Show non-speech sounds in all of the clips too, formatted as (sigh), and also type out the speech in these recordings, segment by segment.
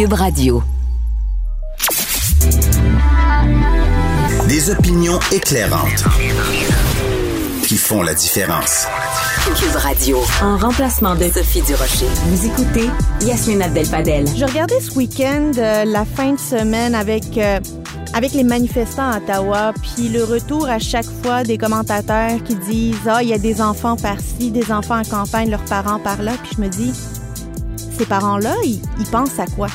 Cube Radio. Des opinions éclairantes qui font la différence. Cube Radio. En remplacement de Sophie Durocher. Vous écoutez Yasmine Abdel-Fadel. Je regardais ce week-end euh, la fin de semaine avec euh, avec les manifestants à Ottawa, puis le retour à chaque fois des commentateurs qui disent ah il y a des enfants par-ci, des enfants en campagne, leurs parents par là, puis je me dis ces parents-là, ils, pensent à quoi?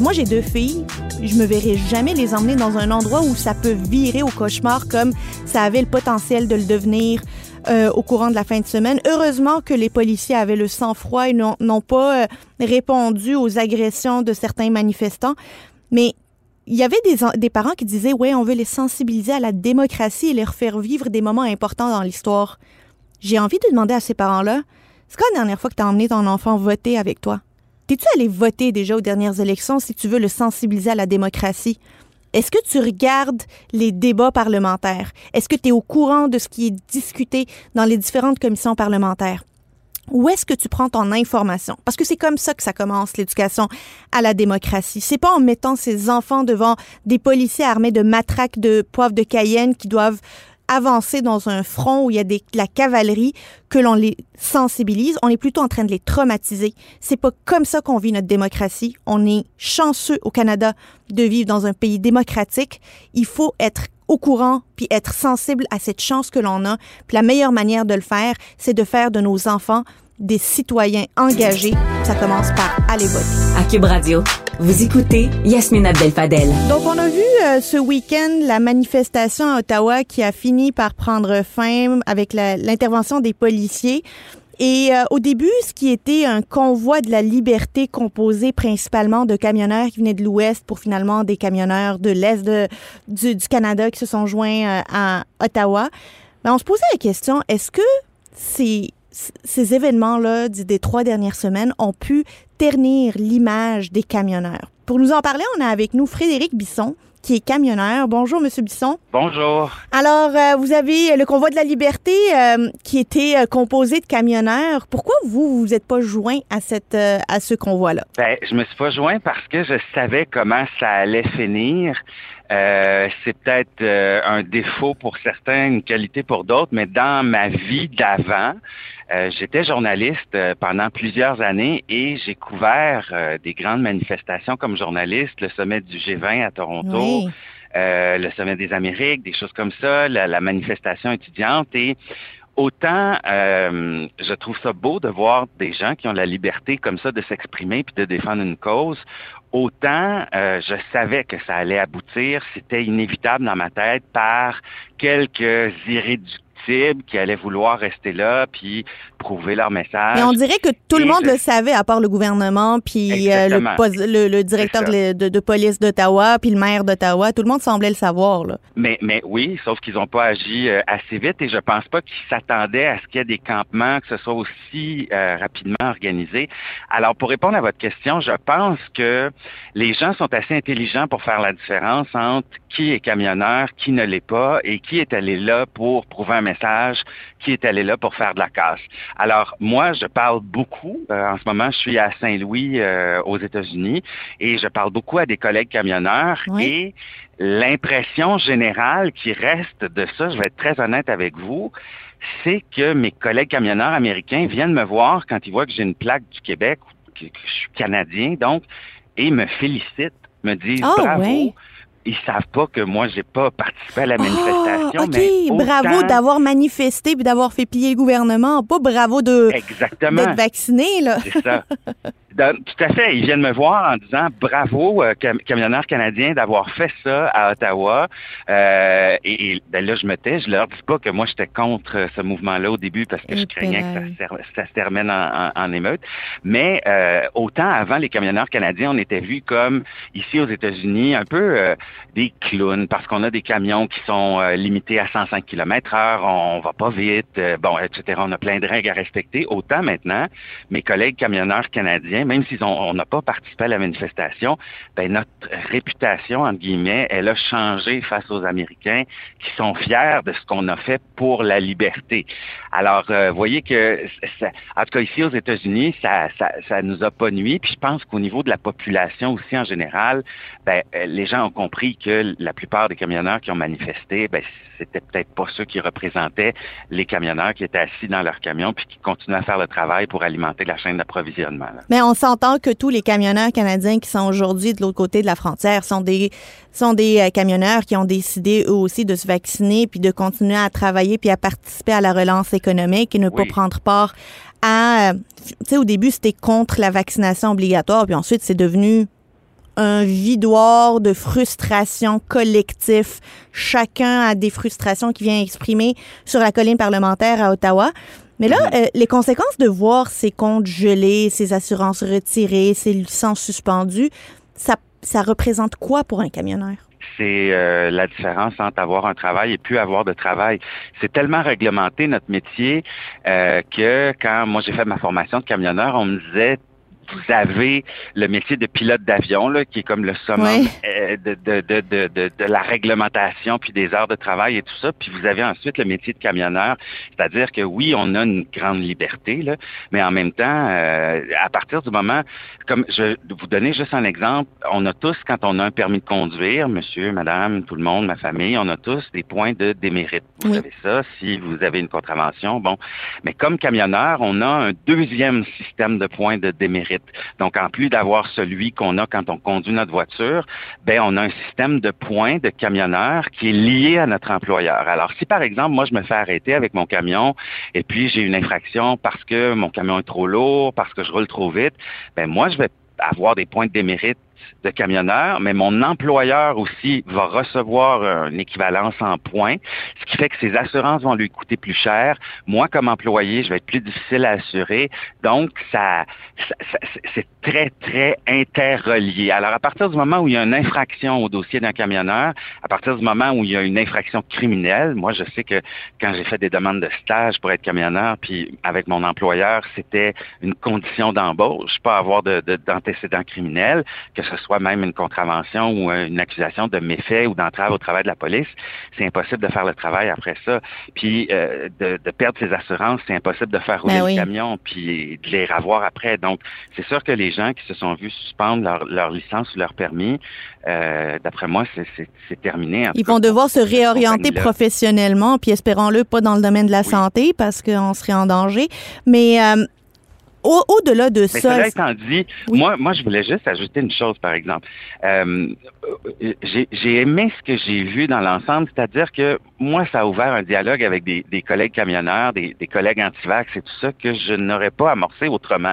Moi j'ai deux filles, je me verrai jamais les emmener dans un endroit où ça peut virer au cauchemar comme ça avait le potentiel de le devenir. Euh, au courant de la fin de semaine. Heureusement que les policiers avaient le sang-froid et n'ont pas euh, répondu aux agressions de certains manifestants. Mais il y avait des, des parents qui disaient, ouais, on veut les sensibiliser à la démocratie et leur faire vivre des moments importants dans l'histoire. J'ai envie de demander à ces parents-là, c'est quand la dernière fois que tu as emmené ton enfant voter avec toi? T'es-tu allé voter déjà aux dernières élections si tu veux le sensibiliser à la démocratie? Est-ce que tu regardes les débats parlementaires? Est-ce que tu es au courant de ce qui est discuté dans les différentes commissions parlementaires? Où est-ce que tu prends ton information? Parce que c'est comme ça que ça commence, l'éducation à la démocratie. C'est pas en mettant ses enfants devant des policiers armés de matraques de poivre de Cayenne qui doivent avancer dans un front où il y a des, de la cavalerie que l'on les sensibilise. On est plutôt en train de les traumatiser. C'est pas comme ça qu'on vit notre démocratie. On est chanceux au Canada de vivre dans un pays démocratique. Il faut être au courant puis être sensible à cette chance que l'on a. Puis la meilleure manière de le faire, c'est de faire de nos enfants des citoyens engagés. Ça commence par aller voter. À Cube Radio. Vous écoutez Yasmine Abdel-Fadel. Donc, on a vu euh, ce week-end la manifestation à Ottawa qui a fini par prendre fin avec l'intervention des policiers. Et euh, au début, ce qui était un convoi de la liberté composé principalement de camionneurs qui venaient de l'Ouest pour finalement des camionneurs de l'Est du, du Canada qui se sont joints euh, à Ottawa, ben, on se posait la question, est-ce que ces, ces événements-là des trois dernières semaines ont pu ternir l'image des camionneurs? Pour nous en parler, on a avec nous Frédéric Bisson, qui est camionneur. Bonjour, Monsieur Bisson. Bonjour. Alors, euh, vous avez le convoi de la liberté euh, qui était euh, composé de camionneurs. Pourquoi vous, vous n'êtes pas joint à, cette, à ce convoi-là? Ben, je me suis pas joint parce que je savais comment ça allait finir. C'est peut-être un défaut pour certains, une qualité pour d'autres, mais dans ma vie d'avant, euh, j'étais journaliste euh, pendant plusieurs années et j'ai couvert euh, des grandes manifestations comme journaliste, le sommet du G20 à Toronto, Oui. euh, le sommet des Amériques, des choses comme ça, la, la manifestation étudiante et autant euh, je trouve ça beau de voir des gens qui ont la liberté comme ça de s'exprimer puis de défendre une cause, autant euh, je savais que ça allait aboutir, c'était inévitable dans ma tête par quelques irréductibles qui allaient vouloir rester là puis prouver leur message. Mais on dirait que tout le monde je- le savait, à part le gouvernement, puis euh, le, directeur de, de- de police d'Ottawa, puis le maire d'Ottawa. Tout le monde semblait le savoir. Là. Mais, mais oui, sauf qu'ils n'ont pas agi euh, assez vite et je pense pas qu'ils s'attendaient à ce qu'il y ait des campements, que ce soit aussi euh, rapidement organisé. Alors, pour répondre à votre question, je pense que les gens sont assez intelligents pour faire la différence entre qui est camionneur, qui ne l'est pas et qui est allé là pour prouver un message qui est allé là pour faire de la casse. Alors, moi, je parle beaucoup. Euh, en ce moment, je suis à Saint-Louis, euh, aux États-Unis, et je parle beaucoup à des collègues camionneurs. Et l'impression générale qui reste de ça, je vais être très honnête avec vous, c'est que mes collègues camionneurs américains viennent me voir quand ils voient que j'ai une plaque du Québec, que, je suis canadien, donc, et me félicitent, me disent Ah, bravo. Ils savent pas que moi, j'ai pas participé à la Ah, manifestation, OK, mais bravo d'avoir manifesté puis d'avoir fait plier le gouvernement. Pas bravo de Exactement. d'être vacciné, là. C'est ça. (laughs) Dans- tout à fait. Ils viennent me voir en disant bravo, euh, cam- camionneurs canadiens, d'avoir fait ça à Ottawa. Euh, et, et, ben là, je me tais. Je leur dis pas que moi, j'étais contre ce mouvement-là au début parce que je craignais que ça, se ter- ça se termine en, en- en émeute. Mais euh, autant avant, les camionneurs canadiens, on était vus comme, ici aux États-Unis, un peu euh, des clowns parce qu'on a des camions qui sont euh, limités à 105 km heure, on va pas vite, euh, bon, etc. On a plein de règles à respecter. Autant maintenant, mes collègues camionneurs canadiens, même ont on n'a pas participé à la manifestation, ben notre réputation, entre guillemets, elle a changé face aux Américains qui sont fiers de ce qu'on a fait pour la liberté. Alors, euh, voyez que, en tout cas ici aux États-Unis, ça, ça, ça nous a pas nuit. Puis je pense qu'au niveau de la population aussi en général, ben, euh, les gens ont compris que la plupart des camionneurs qui ont manifesté, ben, c'était peut-être pas ceux qui représentaient les camionneurs qui étaient assis dans leur camion puis qui continuaient à faire le travail pour alimenter la chaîne d'approvisionnement. S'entend que tous les camionneurs canadiens qui sont aujourd'hui de l'autre côté de la frontière sont des sont des euh, camionneurs qui ont décidé eux aussi de se vacciner puis de continuer à travailler puis à participer à la relance économique et ne pas prendre part à euh, tu sais au début c'était contre la vaccination obligatoire puis ensuite c'est devenu un vidoir de frustration collectif. Chacun a des frustrations qui vient exprimer sur la colline parlementaire à Ottawa. Mais là, euh, les conséquences de voir ces comptes gelés, ces assurances retirées, ces licences suspendues, ça, ça représente quoi pour un camionneur? c'est euh, la différence entre avoir un travail et plus avoir de travail. C'est tellement réglementé notre métier euh, que quand moi j'ai fait ma formation de camionneur, on me disait vous avez le métier de pilote d'avion, là, qui est comme le summum Ouais. euh, de, de, de, de, de, de la réglementation, puis des heures de travail et tout ça. Puis vous avez ensuite le métier de camionneur, c'est-à-dire que oui, on a une grande liberté, là, mais en même temps, euh, à partir du moment, comme je vais vous donner juste un exemple, on a tous, quand on a un permis de conduire, monsieur, madame, tout le monde, ma famille, on a tous des points de démérite. Vous Oui. savez ça, si vous avez une contravention, bon. Mais comme camionneur, on a un deuxième système de points de démérite. Donc, en plus d'avoir celui qu'on a quand on conduit notre voiture, ben, on a un système de points de camionneur qui est lié à notre employeur. Alors, si par exemple, moi, je me fais arrêter avec mon camion et puis j'ai une infraction parce que mon camion est trop lourd, parce que je roule trop vite, ben, moi, je vais avoir des points de démérite de camionneur, mais mon employeur aussi va recevoir euh, une équivalence en points, ce qui fait que ses assurances vont lui coûter plus cher. Moi, comme employé, je vais être plus difficile à assurer. Donc, ça, c'est très, très interrelié. Alors, à partir du moment où il y a une infraction au dossier d'un camionneur, à partir du moment où il y a une infraction criminelle, moi, je sais que quand j'ai fait des demandes de stage pour être camionneur, puis avec mon employeur, c'était une condition d'embauche, pas avoir de- de- ce soit même une contravention ou euh, une accusation de méfait ou d'entrave au travail de la police, c'est impossible de faire le travail après ça. Puis euh, de, de perdre ses assurances, c'est impossible de faire rouler Ben oui. le camion puis de les revoir après. Donc, c'est sûr que les gens qui se sont vus suspendre leur, leur licence ou leur permis, euh, d'après moi, c'est- terminé. Ils vont devoir se réorienter professionnellement, puis espérons-le pas dans le domaine de la Oui. santé parce qu'on serait en danger. Mais euh, au- au-delà de Mais ça, cela étant dit, Oui. moi, moi, je voulais juste ajouter une chose, par exemple. Euh, j'ai j'ai aimé ce que j'ai vu dans l'ensemble, c'est-à-dire que moi, ça a ouvert un dialogue avec des, des collègues camionneurs, des, des collègues antivax et tout ça que je n'aurais pas amorcé autrement.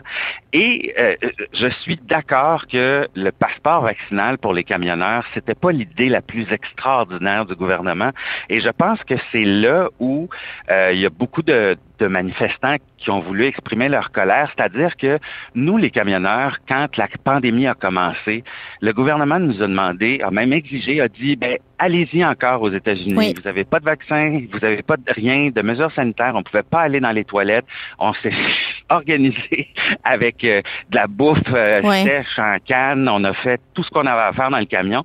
Et euh, je suis d'accord que le passeport vaccinal pour les camionneurs, c'était pas l'idée la plus extraordinaire du gouvernement. Et je pense que c'est là où euh, il y a beaucoup de, de manifestants qui ont voulu exprimer leur colère, c'est-à-dire que nous, les camionneurs, quand la pandémie a commencé, le gouvernement nous a demandé, a même exigé, a dit, ben allez-y encore aux États-Unis. Oui. Vous n'avez pas de vaccin, vous n'avez pas de rien, de mesures sanitaires, on pouvait pas aller dans les toilettes. On s'est (laughs) organisé avec euh, de la bouffe euh, Ouais. sèche en canne. On a fait tout ce qu'on avait à faire dans le camion.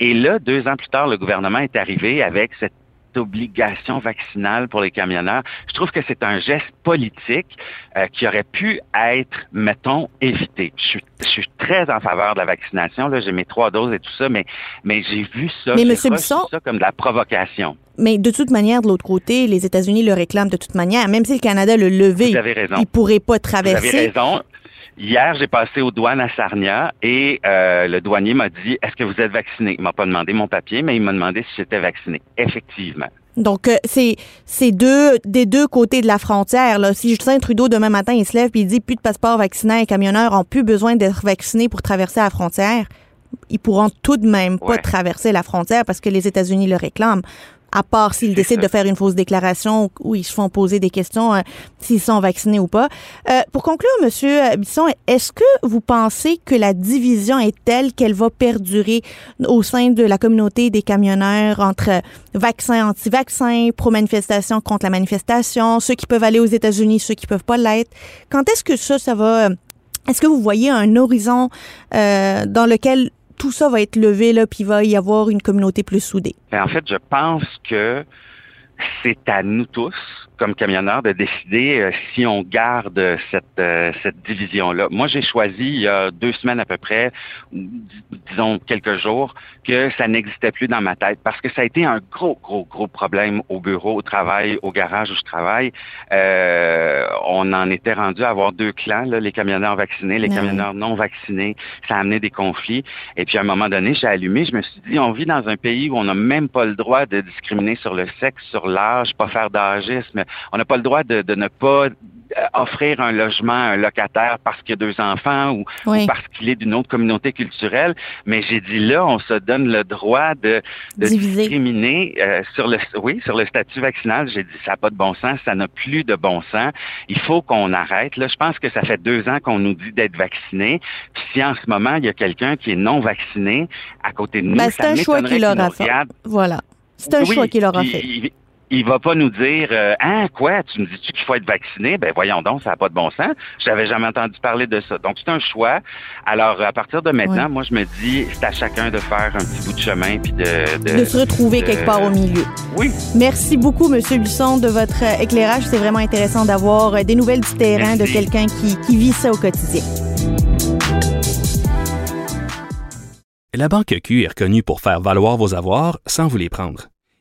Et là, deux ans plus tard, le gouvernement est arrivé avec cette cette obligation vaccinale pour les camionneurs. Je trouve que c'est un geste politique euh, qui aurait pu être, mettons, évité. Je suis, je suis très en faveur de la vaccination. Là, j'ai mes trois doses et tout ça, mais mais j'ai vu ça, Mais, j'ai Monsieur reçu Bisson- ça comme de la provocation. Mais de toute manière, de l'autre côté, les États-Unis le réclament de toute manière. Même si le Canada le levait, Vous avez raison. il pourrait pas Vous avez traverser. raison. Hier, j'ai passé aux douanes à Sarnia et euh, le douanier m'a dit Est-ce que vous êtes vacciné Il m'a pas demandé mon papier, mais il m'a demandé si j'étais vacciné. Effectivement. Donc, euh, c'est c'est deux des deux côtés de la frontière. Là. Si Justin Trudeau, demain matin, il se lève et il dit plus de passeport vaccinal, les camionneurs ont plus besoin d'être vaccinés pour traverser la frontière, ils pourront tout de même pas traverser la frontière parce que les États-Unis le réclament. À part s'ils décident ça. de faire une fausse déclaration où ils se font poser des questions euh, s'ils sont vaccinés ou pas. Euh, pour conclure, Monsieur euh, Bisson, est-ce que vous pensez que la division est telle qu'elle va perdurer au sein de la communauté des camionneurs entre vaccins, anti-vaccins, pro-manifestation contre la manifestation, ceux qui peuvent aller aux États-Unis, ceux qui peuvent pas l'être? Quand est-ce que ça, ça va... euh, Est-ce que vous voyez un horizon euh, dans lequel tout ça va être levé, là, puis il va y avoir une communauté plus soudée? Ben, en fait, je pense que c'est à nous tous, comme camionneurs, de décider euh, si on garde cette, euh, cette division-là. Moi, j'ai choisi il y a deux semaines à peu près, disons quelques jours, que ça n'existait plus dans ma tête parce que ça a été un gros, gros, gros problème au bureau, au travail, au garage où je travaille. Euh, on en était rendu à avoir deux clans, là, les camionneurs vaccinés, les camionneurs non vaccinés. Ça a amené des conflits. Et puis à un moment donné, j'ai allumé, je me suis dit, on vit dans un pays où on n'a même pas le droit de discriminer sur le sexe, sur l'âge, pas faire d'âgisme. On n'a pas le droit de, de ne pas euh, offrir un logement à un locataire parce qu'il a deux enfants ou, Oui. ou parce qu'il est d'une autre communauté culturelle. Mais j'ai dit là, on se donne le droit de, discriminer euh, sur le oui sur le statut vaccinal. J'ai dit ça n'a pas de bon sens, ça n'a plus de bon sens. Il faut qu'on arrête. Là, je pense que ça fait deux ans qu'on nous dit d'être vacciné. Puis si en ce moment il y a quelqu'un qui est non vacciné à côté de nous, Ben, ça c'est un choix qu'il aura fait. Voilà. C'est un Oui, choix qu'il aura fait. Il, il va pas nous dire euh, Hein, quoi, tu me dis-tu qu'il faut être vacciné? Ben voyons donc, ça n'a pas de bon sens. J'avais jamais entendu parler de ça. Donc c'est un choix. Alors à partir de maintenant, Ouais. moi je me dis c'est à chacun de faire un petit bout de chemin puis de, De se retrouver de- quelque part au milieu. Oui. Merci beaucoup, Monsieur Buisson, de votre euh, éclairage. C'est vraiment intéressant d'avoir euh, des nouvelles du terrain de quelqu'un qui, qui vit ça au quotidien. La Banque Q est reconnue pour faire valoir vos avoirs sans vous les prendre.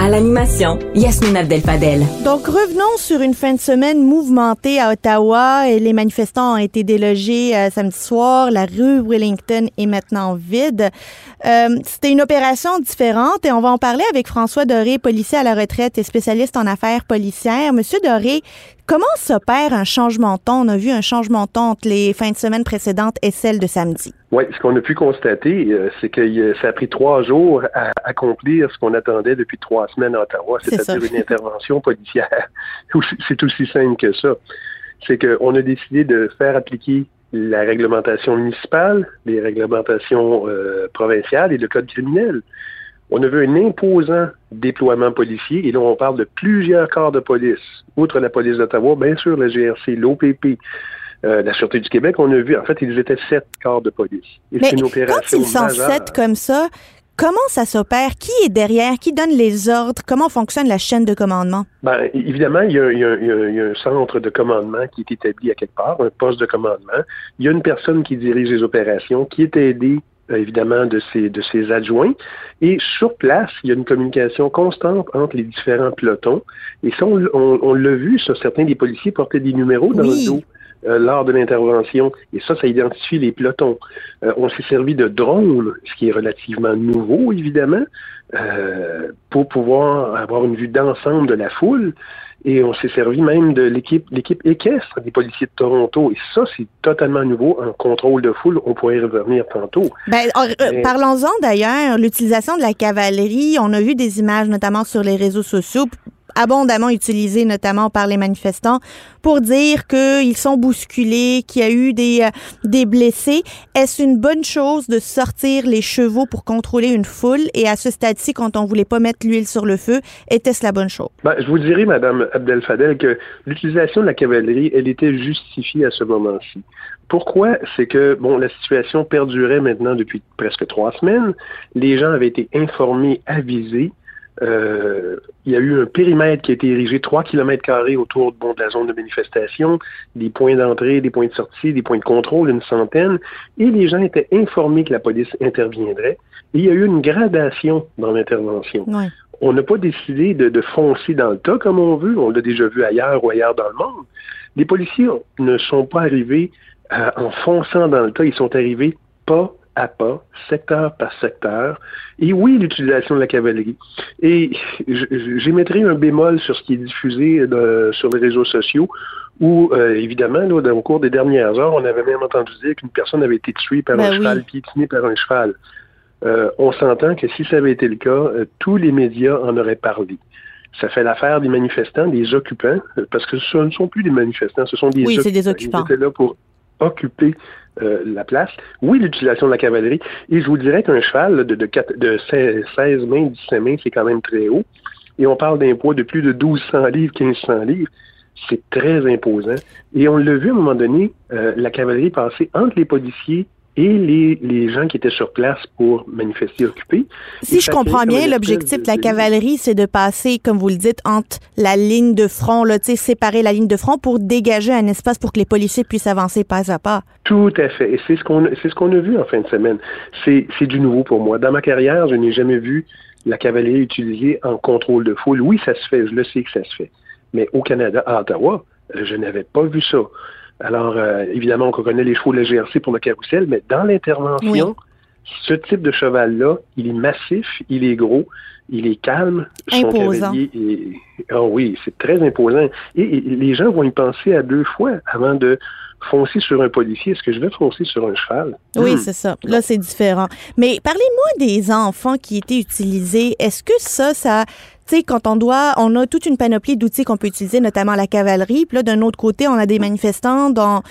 À l'animation, Yasmine Abdel-Fadel. Donc, revenons sur une fin de semaine mouvementée à Ottawa. Et les manifestants ont été délogés euh, samedi soir. La rue Wellington est maintenant vide. Euh, C'était une opération différente et on va en parler avec François Doré, policier à la retraite et spécialiste en affaires policières. Monsieur Doré, comment s'opère un changement de ton? On a vu un changement de ton entre les fins de semaine précédentes et celles de samedi. Oui, ce qu'on a pu constater, euh, c'est que euh, ça a pris trois jours à accomplir ce qu'on attendait depuis trois semaines à Ottawa, C'est c'est-à-dire une intervention policière. (laughs) C'est aussi simple que ça. C'est qu'on a décidé de faire appliquer la réglementation municipale, les réglementations euh, provinciales et le code criminel. On a vu un imposant déploiement policier et là, on parle de plusieurs corps de police. Outre la police d'Ottawa, bien sûr, la GRC, l'OPP, euh, la Sûreté du Québec, on a vu, en fait, ils étaient sept corps de police. Et Mais une quand ils sont majeure. sept comme ça, Comment ça s'opère? Qui est derrière? Qui donne les ordres? Comment fonctionne la chaîne de commandement? Ben, évidemment, il y, a, il, y a, il y, a, un centre de commandement qui est établi à quelque part, un poste de commandement. Il y a une personne qui dirige les opérations, qui est aidée évidemment de ses, de ses adjoints. Et sur place, il y a une communication constante entre les différents pelotons. Et ça, on, on, on l'a vu, ça, certains des policiers portaient des numéros dans Oui. le dos. euh, lors de l'intervention. Et ça, ça identifie les pelotons. Euh, on s'est servi de drones, ce qui est relativement nouveau, évidemment, euh, pour pouvoir avoir une vue d'ensemble de la foule. Et on s'est servi même de l'équipe, l'équipe équestre des policiers de Toronto. Et ça, c'est totalement nouveau en contrôle de foule. On pourrait y revenir tantôt. Ben, euh, Mais- Parlons-en d'ailleurs, l'utilisation de la cavalerie. On a vu des images, notamment sur les réseaux sociaux, abondamment utilisées, notamment par les manifestants, pour dire qu'ils sont bousculés, qu'il y a eu des, euh, des blessés. Est-ce une bonne chose de sortir les chevaux pour contrôler une foule? Et à ce stade-ci, quand on voulait pas mettre l'huile sur le feu, était-ce la bonne chose? Ben, je vous dirais, Madame Abdel Fadel, que l'utilisation de la cavalerie, elle était justifiée à ce moment-ci. Pourquoi? C'est que, bon, la situation perdurait maintenant depuis presque trois semaines. Les gens avaient été informés, avisés. Euh, il y a eu un périmètre qui a été érigé 3 km carrés autour bon, de la zone de manifestation, des points d'entrée, des points de sortie, des points de contrôle, une centaine, et les gens étaient informés que la police interviendrait. Et il y a eu une gradation dans l'intervention. Ouais. On n'a pas décidé de, de foncer dans le tas comme on veut. On l'a déjà vu ailleurs ou ailleurs dans le monde. Les policiers ne sont pas arrivés euh, en fonçant dans le tas. Ils sont arrivés pas à pas, secteur par secteur. Et oui, l'utilisation de la cavalerie. Et j'émettrai un bémol sur ce qui est diffusé euh, sur les réseaux sociaux, où, euh, évidemment, là, dans- au cours des dernières heures, on avait même entendu dire qu'une personne avait été tuée par Ben un oui. cheval, piétinée par un cheval. Euh, on s'entend que si ça avait été le cas, euh, tous les médias en auraient parlé. Ça fait l'affaire des manifestants, des occupants, parce que ce ne sont plus des manifestants, ce sont des Oui, c'est des Ils occupants. étaient là pour occuper euh, la place. Oui, l'utilisation de la cavalerie. Et je vous dirais qu'un cheval de, de, de 16, 16 mains, 17 mains, c'est quand même très haut. Et on parle d'un poids de plus de 1200 livres, 1500 livres. C'est très imposant. Et on l'a vu à un moment donné, euh, la cavalerie passer entre les policiers et les, les gens qui étaient sur place pour manifester occupés. Si je comprends bien, l'objectif de la cavalerie, c'est de passer, comme vous le dites, entre la ligne de front, là, séparer la ligne de front pour dégager un espace pour que les policiers puissent avancer pas à pas. Tout à fait. Et c'est ce qu'on ce qu'on a vu en fin de semaine. C'est c'est du nouveau pour moi. Dans ma carrière, je n'ai jamais vu la cavalerie utilisée en contrôle de foule. Oui, ça se fait, je le sais que ça se fait. Mais au Canada, à Ottawa, euh, je n'avais pas vu ça. Alors, euh, évidemment, on connaît les chevaux de la GRC pour le carrousel, mais dans l'intervention, ce type de cheval-là, il est massif, il est gros, il est calme. Son Imposant. cavalier est- Ah oui, c'est très imposant. Et, et les gens vont y penser à deux fois avant de foncer sur un policier. Est-ce que je vais foncer sur un cheval? Oui, Hmm. c'est ça. Là, c'est différent. Mais parlez-moi des enfants qui étaient utilisés. Est-ce que ça, ça, tu sais, quand on doit, on a toute une panoplie d'outils qu'on peut utiliser, notamment la cavalerie. Puis là, d'un autre côté, on a des manifestants dans,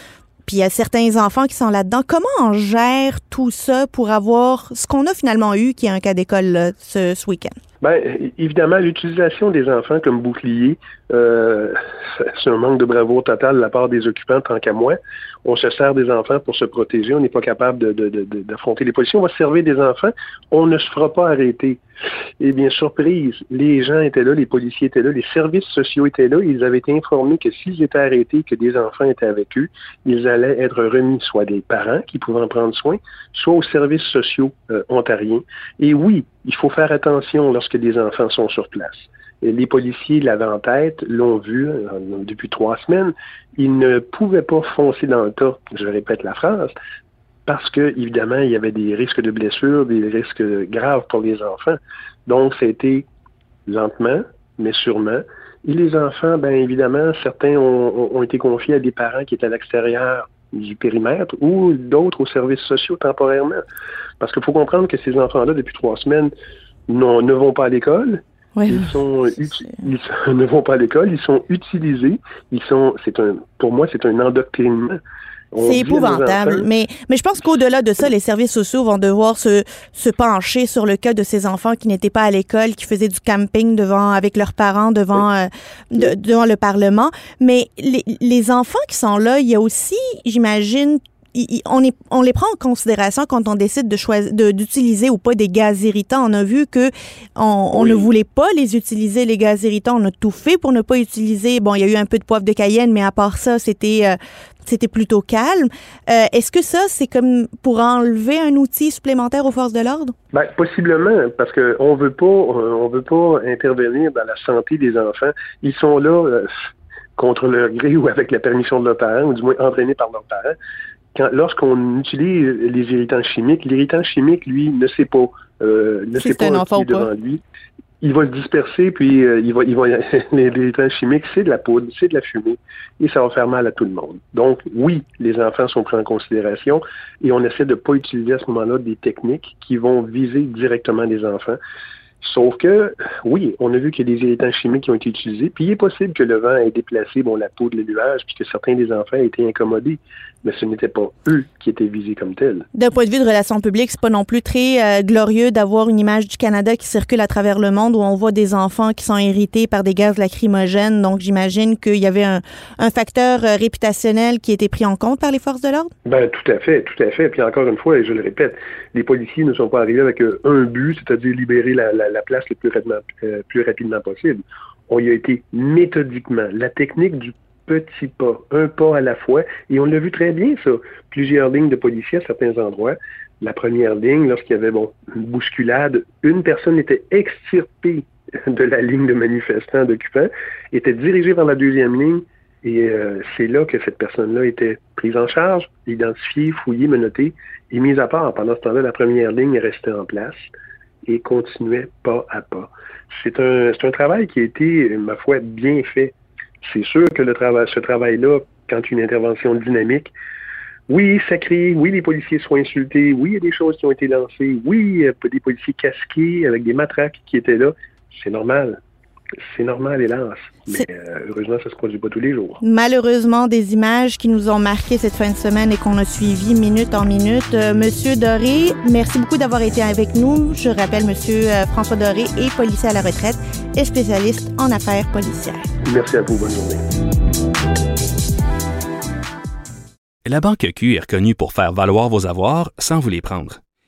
puis il y a certains enfants qui sont là-dedans. Comment on gère tout ça pour avoir ce qu'on a finalement eu, qui est un cas d'école là, ce, ce week-end? Ben, évidemment, l'utilisation des enfants comme bouclier, euh, (laughs) c'est un manque de bravoure total de la part des occupants, tant qu'à moi. On se sert des enfants pour se protéger. On n'est pas capable de- de- de- d'affronter les policiers. On va se servir des enfants. On ne se fera pas arrêter. Eh bien, surprise, les gens étaient là, les policiers étaient là, les services sociaux étaient là. Ils avaient été informés que s'ils étaient arrêtés, que des enfants étaient avec eux, ils allaient être remis soit des parents qui pouvaient en prendre soin, soit aux services sociaux euh, ontariens. Et oui, il faut faire attention lorsque des enfants sont sur place. Les policiers l'avaient en tête, l'ont vu euh, depuis trois semaines. Ils ne pouvaient pas foncer dans le tas, je répète la phrase, parce que, évidemment, il y avait des risques de blessures, des risques graves pour les enfants. Donc, c'était lentement, mais sûrement. Et les enfants, bien évidemment, certains ont été confiés à des parents qui étaient à l'extérieur du périmètre ou d'autres aux services sociaux temporairement. Parce qu'il faut comprendre que ces enfants-là, depuis trois semaines, ne vont pas à l'école. Ils sont uti- (laughs) ils ne vont pas à l'école, ils sont utilisés, ils sont c'est un pour moi c'est un endoctrinement. C'est épouvantable. Mais, mais je pense qu'au-delà de ça, les services sociaux vont devoir se, se pencher sur le cas de ces enfants qui n'étaient pas à l'école, qui faisaient du camping devant, avec leurs parents devant, euh, de- devant le Parlement. Mais les, les enfants qui sont là, il y a aussi, j'imagine, on, est, on les prend en considération quand on décide de d'utiliser ou pas des gaz irritants. On a vu que on, ne voulait pas les utiliser les gaz irritants. On a tout fait pour ne pas utiliser. Bon, il y a eu un peu de poivre de Cayenne, mais à part ça, c'était euh, c'était plutôt calme. Euh, est-ce que ça, c'est comme pour enlever un outil supplémentaire aux forces de l'ordre? Ben, possiblement, parce qu'on veut pas, on veut pas intervenir dans la santé des enfants. Ils sont là contre leur gré ou avec la permission de leurs parents, ou du moins entraînés par leurs parents lorsqu'on utilise les irritants chimiques, l'irritant chimique, lui, ne sait pas, euh, ne sait pas qui est devant lui. Il va se disperser, puis euh, il va, il va, (laughs) les irritants chimiques, c'est de la poudre, c'est de la fumée, et ça va faire mal à tout le monde. Donc, oui, les enfants sont pris en considération, et on essaie de ne pas utiliser à ce moment-là des techniques qui vont viser directement les enfants. Sauf que, oui, on a vu qu'il y a des irritants chimiques qui ont été utilisés, puis il est possible que le vent ait déplacé bon, la peau de les nuages, puis que certains des enfants aient été incommodés mais ce n'était pas eux qui étaient visés comme tels. D'un point de vue de relations publiques, c'est pas non plus très euh, glorieux d'avoir une image du Canada qui circule à travers le monde où on voit des enfants qui sont irrités par des gaz lacrymogènes. Donc, j'imagine qu'il y avait un, facteur euh, réputationnel qui était pris en compte par les forces de l'ordre? Ben, tout à fait, tout à fait. Puis encore une fois, et je le répète, les policiers ne sont pas arrivés avec euh, un but, c'est-à-dire libérer la, place le plus rapidement, plus rapidement possible. On y a été méthodiquement. La technique du petits pas, un pas à la fois. Et on l'a vu très bien, ça. Plusieurs lignes de policiers à certains endroits. La première ligne, lorsqu'il y avait bon, une bousculade, une personne était extirpée de la ligne de manifestants d'occupants, était dirigée vers la deuxième ligne, et euh, c'est là que cette personne-là était prise en charge, identifiée, fouillée, menottée et mise à part. Pendant ce temps-là, la première ligne restait en place et continuait pas à pas. C'est un, c'est un travail qui a été, ma foi, bien fait c'est sûr que le travail, ce travail-là, quand une intervention dynamique, oui, ça crie, oui, les policiers sont insultés, oui, il y a des choses qui ont été lancées, oui, il y a des policiers casqués avec des matraques qui étaient là. C'est normal. C'est normal, hélas. Mais euh, heureusement, ça ne se produit pas tous les jours. Malheureusement, des images qui nous ont marqué cette fin de semaine et qu'on a suivi minute en minute. Euh, Monsieur Doré, merci beaucoup d'avoir été avec nous. Je rappelle, Monsieur euh, François Doré est policier à la retraite et spécialiste en affaires policières. Merci à vous. Bonne journée. La Banque Q est reconnue pour faire valoir vos avoirs sans vous les prendre.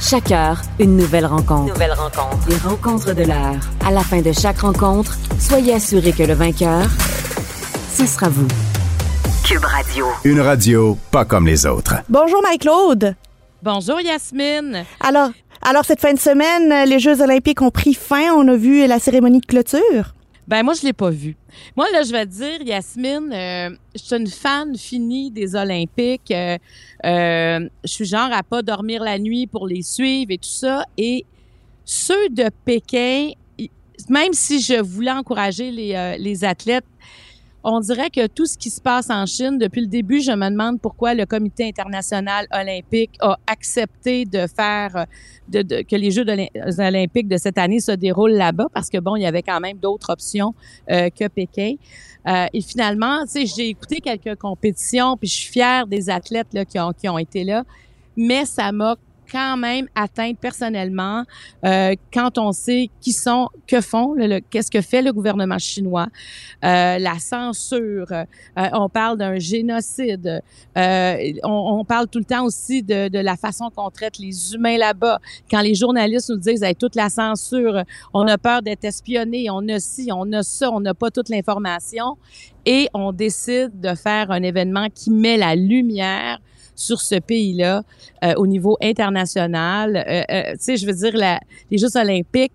Chaque heure, une nouvelle rencontre. Nouvelle rencontre. Les rencontres de l'heure. À la fin de chaque rencontre, soyez assurés que le vainqueur, ce sera vous. Cube Radio. Une radio pas comme les autres. Bonjour, Mike-Claude. Bonjour, Yasmine. Alors, alors, cette fin de semaine, les Jeux olympiques ont pris fin. On a vu la cérémonie de clôture. Ben moi, je l'ai pas vu. Moi, là, je vais te dire, Yasmine, euh, je suis une fan finie des Olympiques. Euh, euh, je suis genre à pas dormir la nuit pour les suivre et tout ça. Et ceux de Pékin, même si je voulais encourager les, les athlètes, on dirait que tout ce qui se passe en Chine, depuis le début, je me demande pourquoi le Comité international olympique a accepté de faire de, que les Jeux olympiques de cette année se déroulent là-bas, parce que bon, il y avait quand même d'autres options euh, que Pékin. Euh, et finalement, tu sais, j'ai écouté quelques compétitions, puis je suis fière des athlètes là, qui, ont, qui ont été là, mais ça m'a quand même atteinte personnellement euh, quand on sait qui sont, que font, qu'est-ce que fait le gouvernement chinois, euh, la censure, euh, on parle d'un génocide, on, parle tout le temps aussi de, la façon qu'on traite les humains là-bas. Quand les journalistes nous disent avec toute la censure, on a peur d'être espionné, on a ci, on a ça, on n'a pas toute l'information, et on décide de faire un événement qui met la lumière sur ce pays-là euh, au niveau international. Euh, euh, tu sais, je veux dire, la, les Jeux olympiques,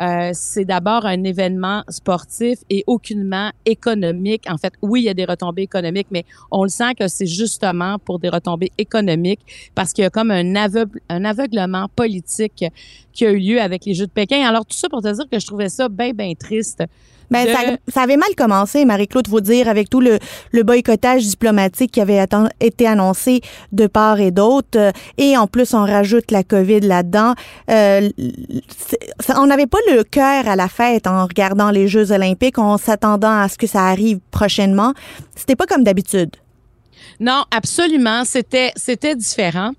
euh, c'est d'abord un événement sportif et aucunement économique. En fait, oui, il y a des retombées économiques, mais on le sent que c'est justement pour des retombées économiques parce qu'il y a comme un, aveugle, un aveuglement politique qui a eu lieu avec les Jeux de Pékin. Alors, tout ça pour te dire que je trouvais ça bien, bien triste ben, ça, ça, avait mal commencé, Marie-Claude, vous dire, avec tout le, le boycottage diplomatique qui avait été annoncé de part et d'autre. et en plus, on rajoute la COVID là-dedans. Euh, on n'avait pas le cœur à la fête en regardant les Jeux olympiques, en s'attendant à ce que ça arrive prochainement. C'était pas comme d'habitude. Non, absolument. C'était c'était différent.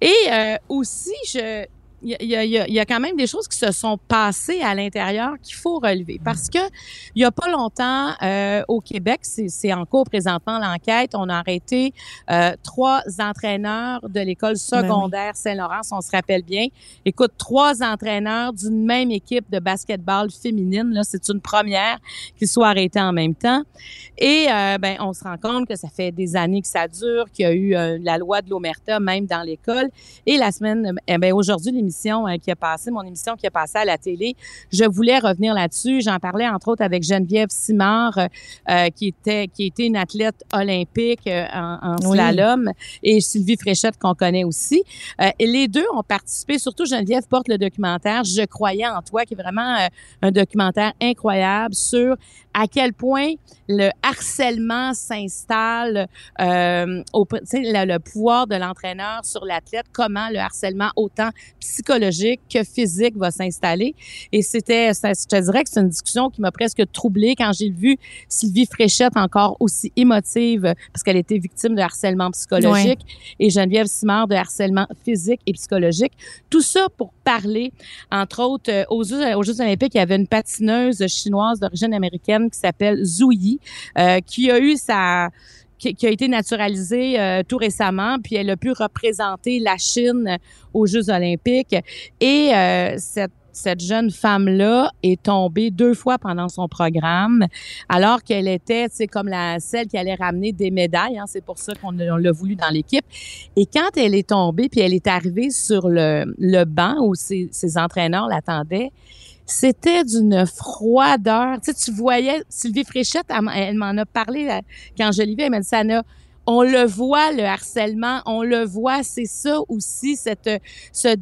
Et euh, aussi, je il y, a, y, a, quand même des choses qui se sont passées à l'intérieur qu'il faut relever. Parce que il y a pas longtemps, euh, au Québec, c'est en cours présentement l'enquête, on a arrêté euh, trois entraîneurs de l'école ben secondaire Saint-Laurent, si on se rappelle bien. Écoute, trois entraîneurs d'une même équipe de basketball féminine, là, c'est une première qu'ils soient arrêtés en même temps. Et euh, ben, on se rend compte que ça fait des années que ça dure, qu'il y a eu euh, la loi de l'Omerta même dans l'école. Et la semaine, eh ben, aujourd'hui, euh, qui a passé, mon émission qui a passé à la télé, je voulais revenir là-dessus. J'en parlais entre autres avec Geneviève Simard, euh, qui était qui était une athlète olympique euh, en, slalom, et Sylvie Fréchette qu'on connaît aussi. et les deux ont participé. Surtout Geneviève porte le documentaire Je croyais en toi, qui est vraiment un documentaire incroyable sur à quel point le harcèlement s'installe euh, au le, le pouvoir de l'entraîneur sur l'athlète, comment le harcèlement autant psychologique que physique va s'installer. Et c'était, je te dirais que c'est une discussion qui m'a presque troublée quand j'ai vu Sylvie Fréchette encore aussi émotive parce qu'elle était victime de harcèlement psychologique et Geneviève Simard de harcèlement physique et psychologique. Tout ça pour parler, entre autres, euh, aux aux Jeux olympiques, il y avait une patineuse chinoise d'origine américaine qui s'appelle Zouyi, euh, qui a eu sa qui, a été naturalisée euh, tout récemment, puis elle a pu représenter la Chine aux Jeux olympiques. Et euh, cette cette jeune femme-là est tombée deux fois pendant son programme, alors qu'elle était, c'est comme la celle qui allait ramener des médailles. Hein, c'est pour ça qu'on l'a voulu dans l'équipe. Et quand elle est tombée, puis elle est arrivée sur le, le banc où ses, ses entraîneurs l'attendaient, c'était d'une froideur. Tu, sais, tu voyais, Sylvie Fréchette, elle, m'en a parlé euh, quand je l'ai elle m'a dit, ça n'a on le voit, le harcèlement, on le voit, c'est ça aussi, cette, ce,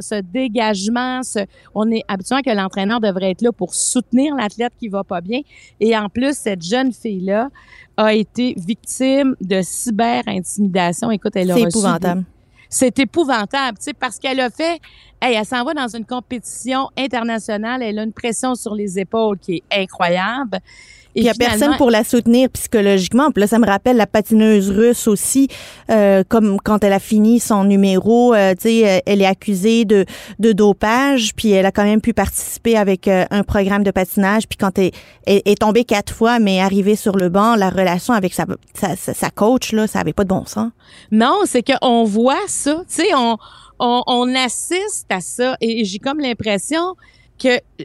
ce dégagement. Ce, on est habitué que l'entraîneur devrait être là pour soutenir l'athlète qui va pas bien. Et en plus, cette jeune fille-là a été victime de cyber-intimidation. Écoute, elle a reçu épouvantable c'est épouvantable, tu sais, parce qu'elle a fait, hey, elle s'en va dans une compétition internationale, elle a une pression sur les épaules qui est incroyable. Il n'y a personne pour la soutenir psychologiquement. Puis là, ça me rappelle la patineuse russe aussi, euh, comme quand elle a fini son numéro, euh, tu sais, euh, elle est accusée de, de dopage, puis elle a quand même pu participer avec euh, un programme de patinage. Puis quand elle, est tombée quatre fois, mais arrivée sur le banc, la relation avec sa, sa, sa coach, là, ça avait pas de bon sens. Non, c'est qu'on voit ça, tu sais, on, on, on assiste à ça et j'ai comme l'impression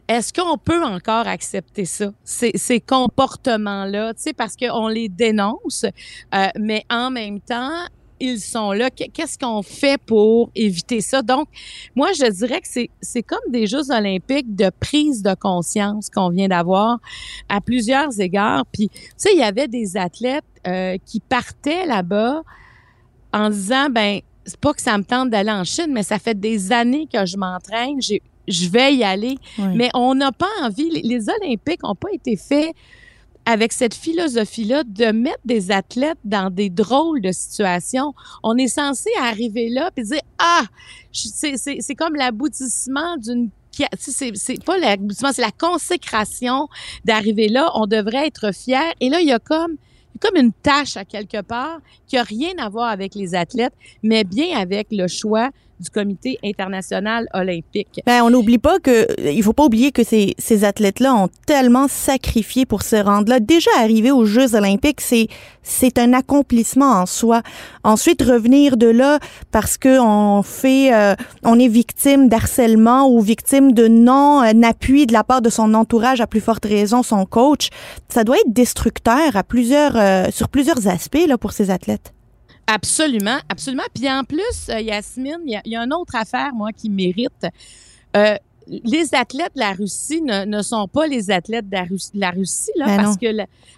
est-ce qu'on peut encore accepter ça, ces, comportements-là, tu sais, parce qu'on les dénonce, euh, mais en même temps, ils sont là. Qu'est-ce qu'on fait pour éviter ça? Donc, moi, je dirais que c'est, comme des Jeux olympiques de prise de conscience qu'on vient d'avoir à plusieurs égards. Puis, tu sais, il y avait des athlètes euh, qui partaient là-bas en disant, ben, c'est pas que ça me tente d'aller en Chine, mais ça fait des années que je m'entraîne. Je vais y aller. Mais on n'a pas envie, les, Olympiques n'ont pas été faits avec cette philosophie-là de mettre des athlètes dans des drôles de situations. On est censé arriver là et dire ah, c'est comme l'aboutissement d'une c'est pas l'aboutissement, c'est la consécration d'arriver là. On devrait être fiers. Et là, il y a comme comme une tâche à quelque part qui a rien à voir avec les athlètes, mais bien avec le choix du Comité international olympique. Ben, on n'oublie pas que, il faut pas oublier que ces, ces athlètes-là ont tellement sacrifié pour se rendre là. Déjà arriver aux Jeux olympiques, c'est, c'est un accomplissement en soi. Ensuite, revenir de là parce que on fait, euh, on est victime d'harcèlement ou victime de non-appui de la part de son entourage, à plus forte raison son coach, ça doit être destructeur à plusieurs, euh, sur plusieurs aspects là pour ces athlètes. Absolument, absolument. Puis en plus, euh, Yasmine, il y, a une autre affaire, moi, qui mérite. Euh, les athlètes de la Russie ne, ne, sont pas les athlètes de la Russie, la Russie là, Ben parce que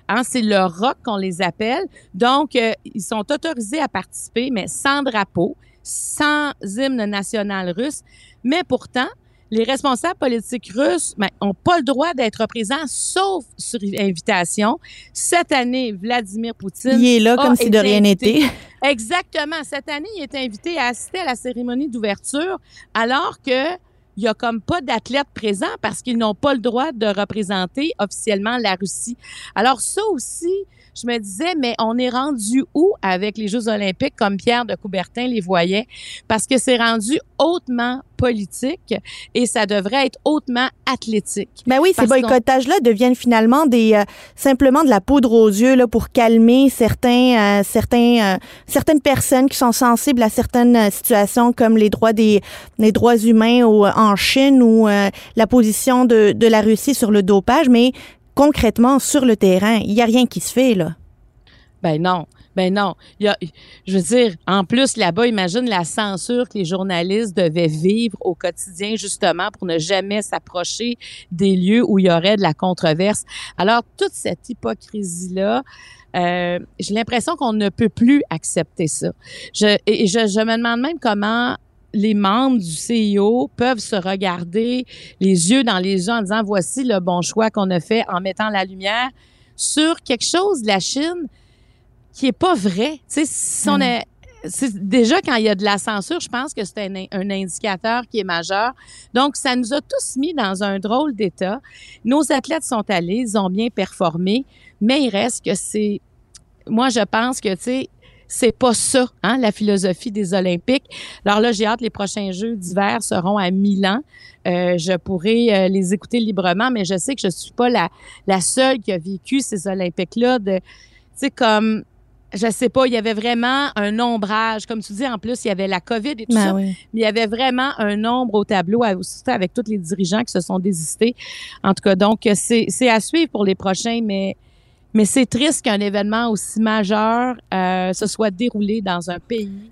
hein, c'est le rock qu'on les appelle. Donc, euh, ils sont autorisés à participer, mais sans drapeau, sans hymne national russe. Mais pourtant, les responsables politiques russes n'ont pas le droit d'être présents, sauf sur invitation. Cette année, Vladimir Poutine. Il est là comme si de rien n'était. (laughs) Exactement. Cette année, il est invité à assister à la cérémonie d'ouverture, alors que il y a comme pas d'athlètes présents parce qu'ils n'ont pas le droit de représenter officiellement la Russie. Alors ça aussi, je me disais, mais on est rendu où avec les Jeux olympiques comme Pierre de Coubertin les voyait? Parce que c'est rendu hautement politique et ça devrait être hautement athlétique. Ben oui, ces boycottages-là deviennent finalement des euh, simplement de la poudre aux yeux là pour calmer certains euh, certains euh, certaines personnes qui sont sensibles à certaines situations comme les droits des les droits humains au, en Chine ou la position de, de la Russie sur le dopage, mais concrètement sur le terrain, il y a rien qui se fait là. Ben non. Ben non. Il y a, je veux dire, en plus, là-bas, imagine la censure que les journalistes devaient vivre au quotidien, justement, pour ne jamais s'approcher des lieux où il y aurait de la controverse. Alors, toute cette hypocrisie-là, euh, j'ai l'impression qu'on ne peut plus accepter ça. Je me demande même comment les membres du CIO peuvent se regarder les yeux dans les yeux en disant voici le bon choix qu'on a fait en mettant la lumière sur quelque chose de la Chine qui est pas vrai. Tu sais, si on est déjà quand il y a de la censure, je pense que c'est un, un, indicateur qui est majeur. Donc, ça nous a tous mis dans un drôle d'état. Nos athlètes sont allés, ils ont bien performé, mais il reste que c'est, moi, je pense que tu sais, c'est pas ça, hein, la philosophie des Olympiques. Alors là, j'ai hâte, les prochains Jeux d'hiver seront à Milan. Euh, je pourrai euh, les écouter librement, mais je sais que je suis pas la, la seule qui a vécu ces Olympiques-là de, tu sais, comme je sais pas, il y avait vraiment un ombrage. Comme tu dis, en plus, il y avait la COVID et tout Ben ça. oui. Mais il y avait vraiment un nombre au tableau avec tous les dirigeants qui se sont désistés. En tout cas, donc, c'est c'est à suivre pour les prochains, mais, mais c'est triste qu'un événement aussi majeur euh, se soit déroulé dans un pays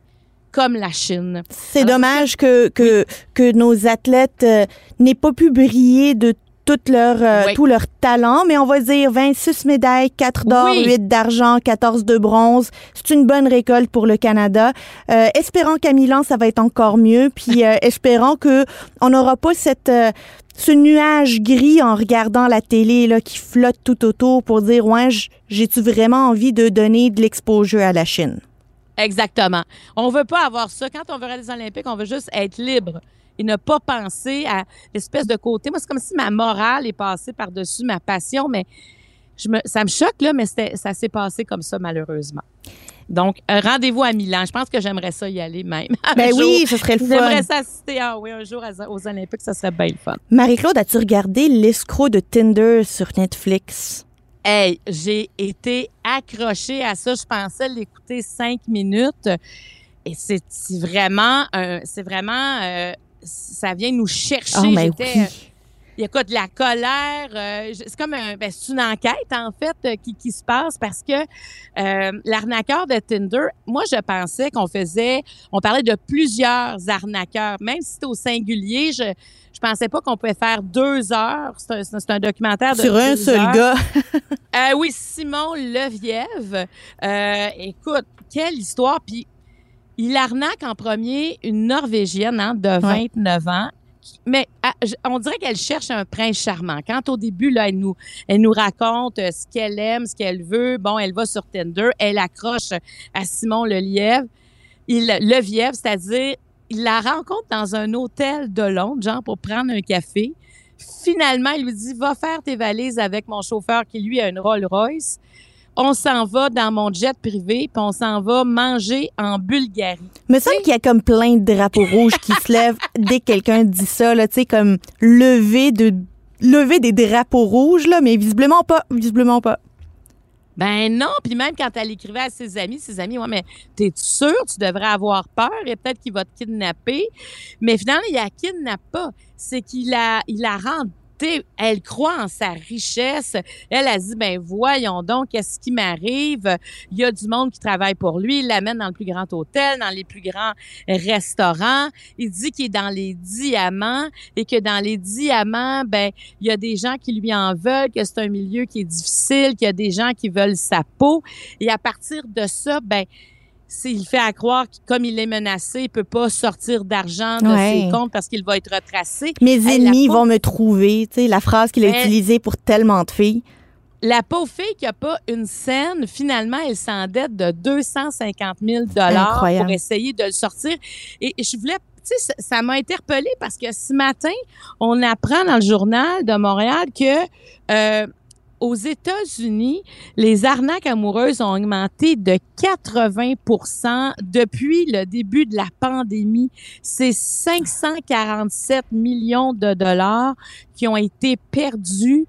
comme la Chine. C'est dommage que, que, que nos athlètes euh, n'aient pas pu briller de toute leur, euh, Oui. tout leur talent, mais on va dire 26 médailles, 4 d'or, Oui. 8 d'argent, 14 de bronze. C'est une bonne récolte pour le Canada. Euh, espérons qu'à Milan, ça va être encore mieux, puis (laughs) euh, espérons que on n'aura pas cette... euh, ce nuage gris en regardant la télé là, qui flotte tout autour pour dire ouais j'ai-tu vraiment envie de donner de l'exposure à la Chine? Exactement. On veut pas avoir ça. Quand on verra les Olympiques, on veut juste être libre et ne pas penser à l'espèce de côté. Moi, c'est comme si ma morale est passée par-dessus ma passion, mais je me, ça me choque, là, mais ça s'est passé comme ça, malheureusement. Donc, euh, rendez-vous à Milan. Je pense que j'aimerais ça y aller même. (laughs) Ben oui, ce serait le fun. J'aimerais ça assister ah, oui, un jour aux Olympiques, ça serait bien le fun. Marie-Claude, as-tu regardé l'escroc de Tinder sur Netflix? Hey, j'ai été accrochée à ça. Je pensais l'écouter cinq minutes. Et c'est vraiment, c'est vraiment, euh, ça vient nous chercher. Ah, oui. euh, il y a quoi de la colère. euh, c'est comme un, ben, c'est une enquête en fait euh, qui, qui se passe parce que euh, l'arnaqueur de Tinder, moi je pensais qu'on faisait, on parlait de plusieurs arnaqueurs, même si c'était au singulier. Je je pensais pas qu'on pouvait faire deux heures. C'est un, c'est un documentaire de Sur un seul heures. gars. Oui, Simon Leviève. Écoute, quelle histoire. Puis, il arnaque en premier une Norvégienne hein, de 29 ans. Mais ah, on dirait qu'elle cherche un prince charmant. Quand au début, là, elle nous, elle nous raconte euh, ce qu'elle aime, ce qu'elle veut, bon, elle va sur Tinder, elle accroche à Simon Lelièvre, il, Levièvre, c'est-à-dire, il la rencontre dans un hôtel de Londres, genre pour prendre un café. Finalement, il lui dit Va faire tes valises avec mon chauffeur qui, lui, a une Rolls Royce. On s'en va dans mon jet privé, puis on s'en va manger en Bulgarie. Me semble qu'il y a comme plein de drapeaux rouges qui se lèvent (laughs) dès que quelqu'un dit ça, là, tu sais, comme lever de lever des drapeaux rouges, là, mais visiblement pas, visiblement pas. Ben non, puis même quand elle écrivait à ses amis, ses amis, ouais, mais t'es sûr, tu devrais avoir peur et peut-être qu'il va te kidnapper. Mais finalement, il la kidnappe pas. C'est qu'il la, il la rend elle croit en sa richesse. Elle a dit, ben voyons donc, qu'est-ce qui m'arrive? Il y a du monde qui travaille pour lui. Il l'amène dans le plus grand hôtel, dans les plus grands restaurants. Il dit qu'il est dans les diamants et que dans les diamants, ben il y a des gens qui lui en veulent, que c'est un milieu qui est difficile, qu'il y a des gens qui veulent sa peau. Et à partir de ça, ben s'il fait à croire que comme il est menacé, il peut pas sortir d'argent de Ouais. ses comptes parce qu'il va être retracé. Mes ennemis pauvre- vont me trouver, tu sais, la phrase qu'il a utilisée pour tellement de filles. La pauvre fille qui a pas une scène, finalement, elle s'endette de 250 000 dollars Incroyable. pour essayer de le sortir. Et je voulais, tu sais, ça- ça m'a interpellée parce que ce matin, on apprend dans le journal de Montréal que euh, aux États-Unis, les arnaques amoureuses ont augmenté de 80% depuis le début de la pandémie. C'est 547 millions de dollars qui ont été perdus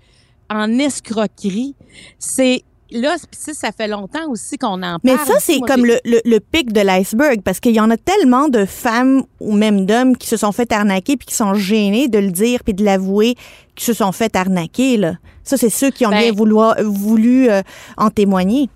en escroquerie. C'est là, ça, ça fait longtemps aussi qu'on en Mais parle. ça, c'est comme j'ai- le, le, le pic de l'iceberg parce qu'il y en a tellement de femmes ou même d'hommes qui se sont fait arnaquer puis qui sont gênés de le dire puis de l'avouer qui se sont fait arnaquer. Là. Ça, c'est ceux qui ont Ben- bien vouloir, voulu euh, en témoigner.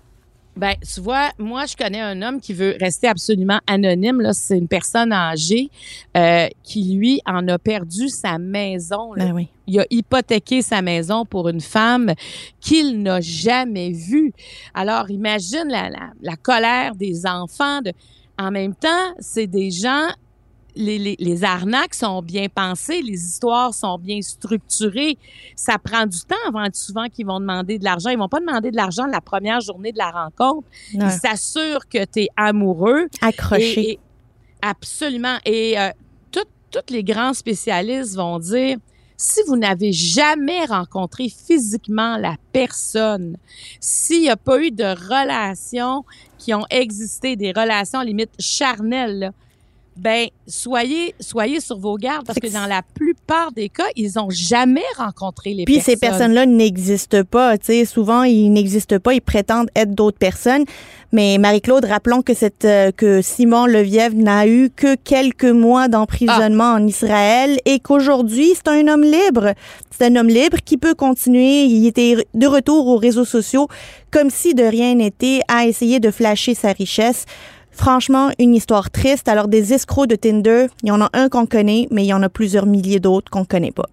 Ben, tu vois, moi, je connais un homme qui veut rester absolument anonyme. Là, c'est une personne âgée euh, qui, lui, en a perdu sa maison. là. Ben oui. Il a hypothéqué sa maison pour une femme qu'il n'a jamais vue. Alors, imagine la, la, la colère des enfants. De... En même temps, c'est des gens les, les, les arnaques sont bien pensées, les histoires sont bien structurées. Ça prend du temps avant souvent qu'ils vont demander de l'argent. Ils vont pas demander de l'argent la première journée de la rencontre. Ouais. Ils s'assurent que tu es amoureux. Accroché. Et- et- absolument. Et euh, tous les grands spécialistes vont dire, si vous n'avez jamais rencontré physiquement la personne, s'il n'y a pas eu de relations qui ont existé, des relations limite charnelles, là, ben soyez soyez sur vos gardes parce que dans la plupart des cas, ils ont jamais rencontré les Puis personnes. ces personnes-là n'existent pas. Tu sais, souvent, ils n'existent pas. Ils prétendent être d'autres personnes. Mais Marie-Claude, rappelons que, cette, euh, que Simon Levièvre n'a eu que quelques mois d'emprisonnement Ah. en Israël et qu'aujourd'hui, c'est un homme libre. C'est un homme libre qui peut continuer. Il était de retour aux réseaux sociaux comme si de rien n'était à essayer de flasher sa richesse. Franchement, une histoire triste. Alors, des escrocs de Tinder, il y en a un qu'on connaît, mais il y en a plusieurs milliers d'autres qu'on connaît pas.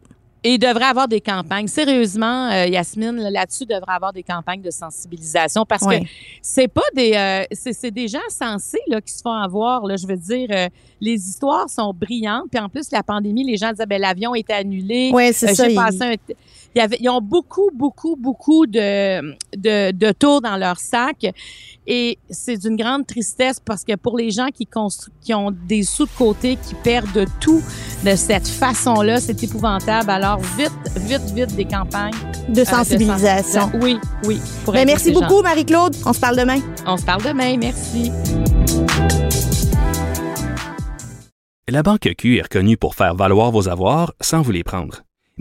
Et il devrait avoir des campagnes. Sérieusement, euh, Yasmine, là- là-dessus, il devrait avoir des campagnes de sensibilisation parce Ouais. que c'est pas des euh, c'est des gens sensés là, qui se font avoir. Là, je veux dire, euh, les histoires sont brillantes. Puis en plus, la pandémie, les gens disaient ben, l'avion était annulé. Ouais, c'est ça, J'ai il- passé un t- il y avait, ils ont beaucoup, beaucoup, beaucoup de, de, de tours dans leur sac. Et c'est d'une grande tristesse parce que pour les gens qui, qui ont des sous de côté, qui perdent tout de cette façon-là, c'est épouvantable. Alors, vite, vite, vite des campagnes. De euh, sensibilisation. sensibilisation. Oui, oui. pour Ben, merci beaucoup, Marie-Claude. On se parle demain. On se parle demain. Merci. La Banque Q est reconnue pour faire valoir vos avoirs sans vous les prendre.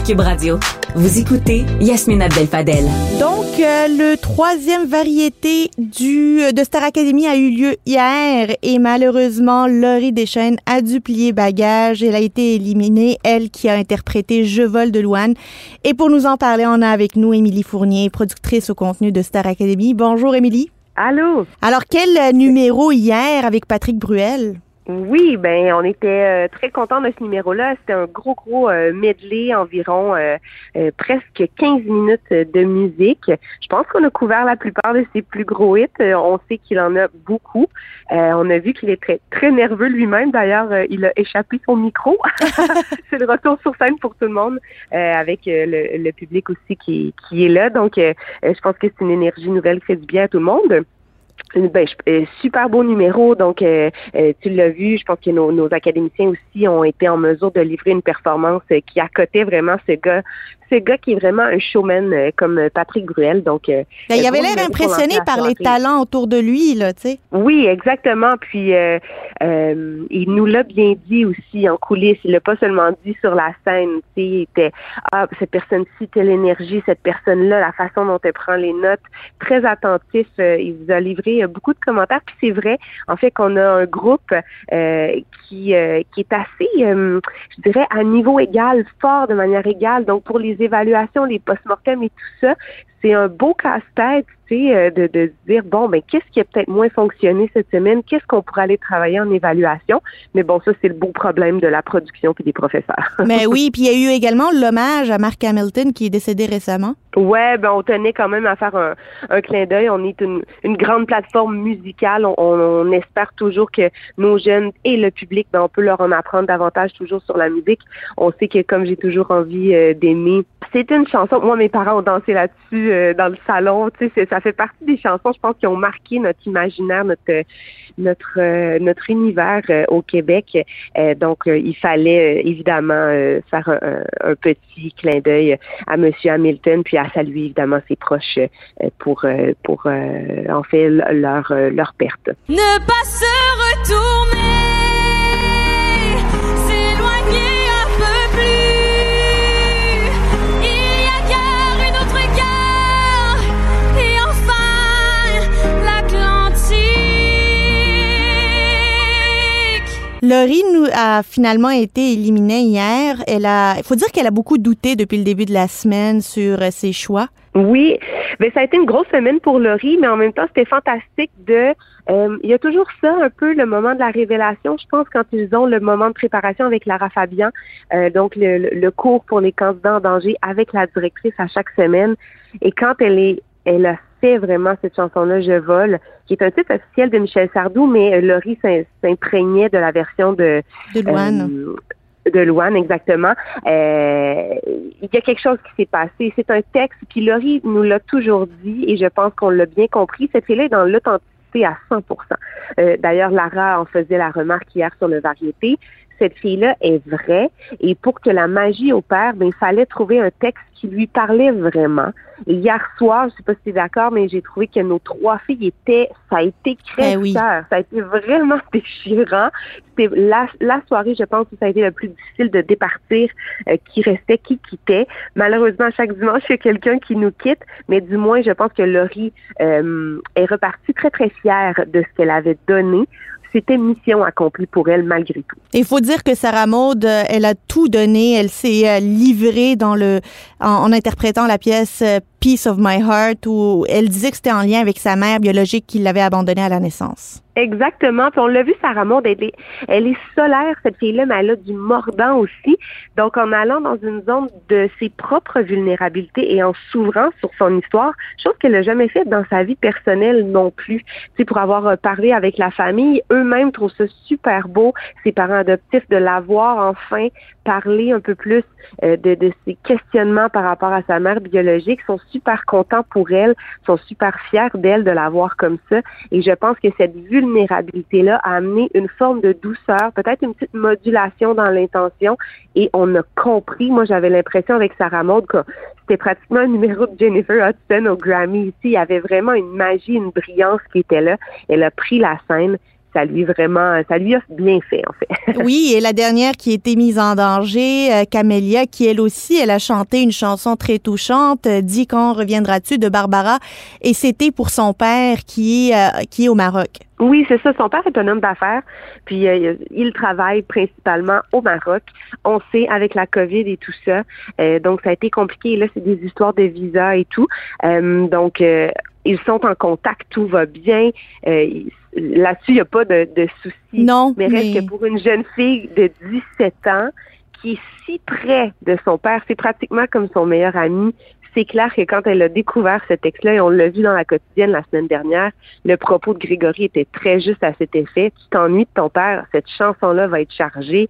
À Cube Radio, vous écoutez Yasmine Abdel-Fadel. Donc, euh, le troisième variété du, de Star Academy a eu lieu hier et malheureusement, Laurie Deschênes a dû plier bagage. Elle a été éliminée, elle qui a interprété Je vole de Louane. Et pour nous en parler, on a avec nous Émilie Fournier, productrice au contenu de Star Academy. Bonjour Émilie. Allô? Alors, quel numéro hier avec Patrick Bruel? Oui, ben on était euh, très contents de ce numéro-là. C'était un gros, gros euh, medley, environ euh, presque 15 minutes de musique. Je pense qu'on a couvert la plupart de ses plus gros hits. on sait qu'il en a beaucoup. on a vu qu'il est très, très nerveux lui-même. D'ailleurs, il a échappé son micro. (laughs) C'est le retour sur scène pour tout le monde, avec le, le, public aussi qui, qui est là. Donc, je pense que c'est une énergie nouvelle qui fait du bien à tout le monde. Ben, euh, super beau numéro. Donc, euh, euh, tu l'as vu, je pense que nos, nos, académiciens aussi ont été en mesure de livrer une performance qui accotait vraiment ce gars ce gars qui est vraiment un showman euh, comme euh, Patrick Bruel. Donc, euh, ben, il avait l'air impressionné par les talents autour de lui, là, tu sais. Oui, exactement. Puis, il nous l'a bien dit aussi en coulisses. Il l'a pas seulement dit sur la scène. Tu sais, il était ah cette personne-ci, telle énergie, cette personne-là, la façon dont elle prend les notes, très attentif. il vous a livré beaucoup de commentaires. Puis c'est vrai, en fait, qu'on a un groupe qui qui est assez, je dirais, à niveau égal, fort de manière égale. Donc pour les évaluations, les post-mortem et tout ça, c'est un beau casse-tête, tu sais, euh, de, de se dire, bon, ben, qu'est-ce qui a peut-être moins fonctionné cette semaine? Qu'est-ce qu'on pourrait aller travailler en évaluation? Mais bon, ça, c'est le beau problème de la production puis des professeurs. (laughs) Mais oui, puis il y a eu également l'hommage à Mark Hamilton qui est décédé récemment. Ouais, ben, on tenait quand même à faire un, un clin d'œil. On est une, une, grande plateforme musicale. On, on, espère toujours que nos jeunes et le public, ben, on peut leur en apprendre davantage toujours sur la musique. On sait que comme j'ai toujours envie euh, d'aimer, c'est une chanson. Moi, mes parents ont dansé là-dessus euh, dans le salon. Tu sais, ça fait partie des chansons, je pense, qui ont marqué notre imaginaire, notre notre euh, notre univers euh, au Québec. donc, il fallait évidemment faire un, petit clin d'œil à Monsieur Hamilton, puis à saluer évidemment ses proches pour pour en fait leur leur perte. Ne pas se retourner. Laurie nous a finalement été éliminée hier. Elle a, il faut dire qu'elle a beaucoup douté depuis le début de la semaine sur euh, ses choix. Oui, mais ça a été une grosse semaine pour Laurie, mais en même temps, c'était fantastique de. Euh, il y a toujours ça, un peu le moment de la révélation. Je pense quand ils ont le moment de préparation avec Lara Fabian, euh, donc le, le, cours pour les candidats en danger avec la directrice à chaque semaine. Et quand elle est, elle a fait vraiment cette chanson-là, Je vole, qui est un titre officiel de Michel Sardou, mais euh, Laurie s'imprégnait de la version de... De Louane. Euh, de Louane, exactement. Euh, il y a quelque chose qui s'est passé. C'est un texte, puis Laurie nous l'a toujours dit, et je pense qu'on l'a bien compris. Cette fille-là est dans l'authenticité à 100% D'ailleurs, Lara en faisait la remarque hier sur le variété cette fille-là est vraie. Et pour que la magie opère, ben, il fallait trouver un texte qui lui parlait vraiment. Et hier soir, je sais pas si tu es d'accord, mais j'ai trouvé que nos trois filles étaient, ça a été ben Ça a été vraiment (laughs) déchirant. C'était la, la, soirée, je pense, où ça a été le plus difficile de départir euh, qui restait, qui quittait. Malheureusement, chaque dimanche, il y a quelqu'un qui nous quitte, mais du moins, je pense que Laurie euh, est repartie très, très fière de ce qu'elle avait donné c'était mission accomplie pour elle malgré tout. Il faut dire que Sarah Maud, euh, elle a tout donné, elle s'est euh, livrée dans le en, interprétant la pièce Peace of My Heart où elle disait que c'était en lien avec sa mère biologique qui l'avait abandonnée à la naissance. Exactement. Puis on l'a vu, Sarah Maud, elle est, elle est solaire, cette fille-là, mais elle a du mordant aussi. Donc, en allant dans une zone de ses propres vulnérabilités et en s'ouvrant sur son histoire, chose qu'elle n'a jamais faite dans sa vie personnelle non plus. Tu pour avoir euh, parlé avec la famille, eux-mêmes trouvent ça super beau, ses parents adoptifs, de l'avoir enfin parlé un peu plus euh, de, de ses questionnements par rapport à sa mère biologique, super contents pour elle, sont super fiers d'elle de la voir comme ça. Et je pense que cette vulnérabilité-là a amené une forme de douceur, peut-être une petite modulation dans l'intention. Et on a compris, moi j'avais l'impression avec Sarah Maud que c'était pratiquement un numéro de Jennifer Hudson au Grammy ici. Il y avait vraiment une magie, une brillance qui était là. Elle a pris la scène ça lui vraiment, ça lui a bien fait en fait. (laughs) oui, et la dernière qui a été mise en danger, euh, Camélia, qui elle aussi, elle a chanté une chanson très touchante, euh, dit quand reviendras-tu de Barbara, et c'était pour son père qui est euh, qui est au Maroc. Oui, c'est ça. Son père est un homme d'affaires, puis il travaille principalement au Maroc. On sait avec la COVID et tout ça, donc ça a été compliqué. Là, c'est des histoires de visa et tout. donc ils sont en contact, tout va bien. Là-dessus, il n'y a pas de, de soucis. Non. Mais reste que pour une jeune fille de 17 ans qui est si près de son père, c'est pratiquement comme son meilleur ami. C'est clair que quand elle a découvert ce texte-là, et on l'a vu dans la quotidienne la semaine dernière, le propos de Grégory était très juste à cet effet. Tu t'ennuies de ton père, cette chanson-là va être chargée.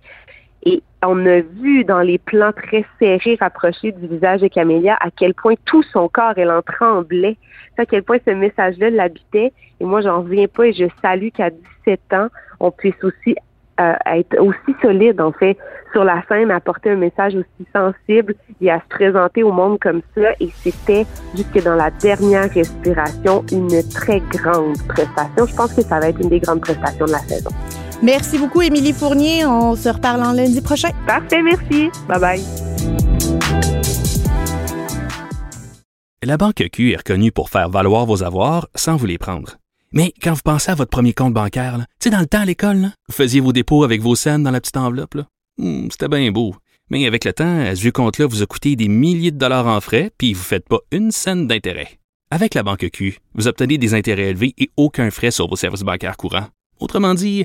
Et on a vu dans les plans très serrés rapprochés du visage de Camélia à quel point tout son corps, elle en tremblait. À quel point ce message-là l'habitait. Et moi, j'en reviens pas et je salue qu'à 17 ans, on puisse aussi euh, être aussi solide, en fait, sur la scène, apporter un message aussi sensible et à se présenter au monde comme ça. Et c'était, jusque dans la dernière respiration, une très grande prestation. Je pense que ça va être une des grandes prestations de la saison. Merci beaucoup, Émilie Fournier. On se reparle en lundi prochain. Parfait, merci. Bye bye. La Banque Q est reconnue pour faire valoir vos avoirs sans vous les prendre. Mais quand vous pensez à votre premier compte bancaire, tu sais, dans le temps à l'école, vous faisiez vos dépôts avec vos scènes dans la petite enveloppe. Hmm, c'était bien beau. Mais avec le temps, ce vieux compte-là vous a coûté des milliers de dollars en frais, puis vous ne faites pas une scène d'intérêt. Avec la Banque Q, vous obtenez des intérêts élevés et aucun frais sur vos services bancaires courants. Autrement dit,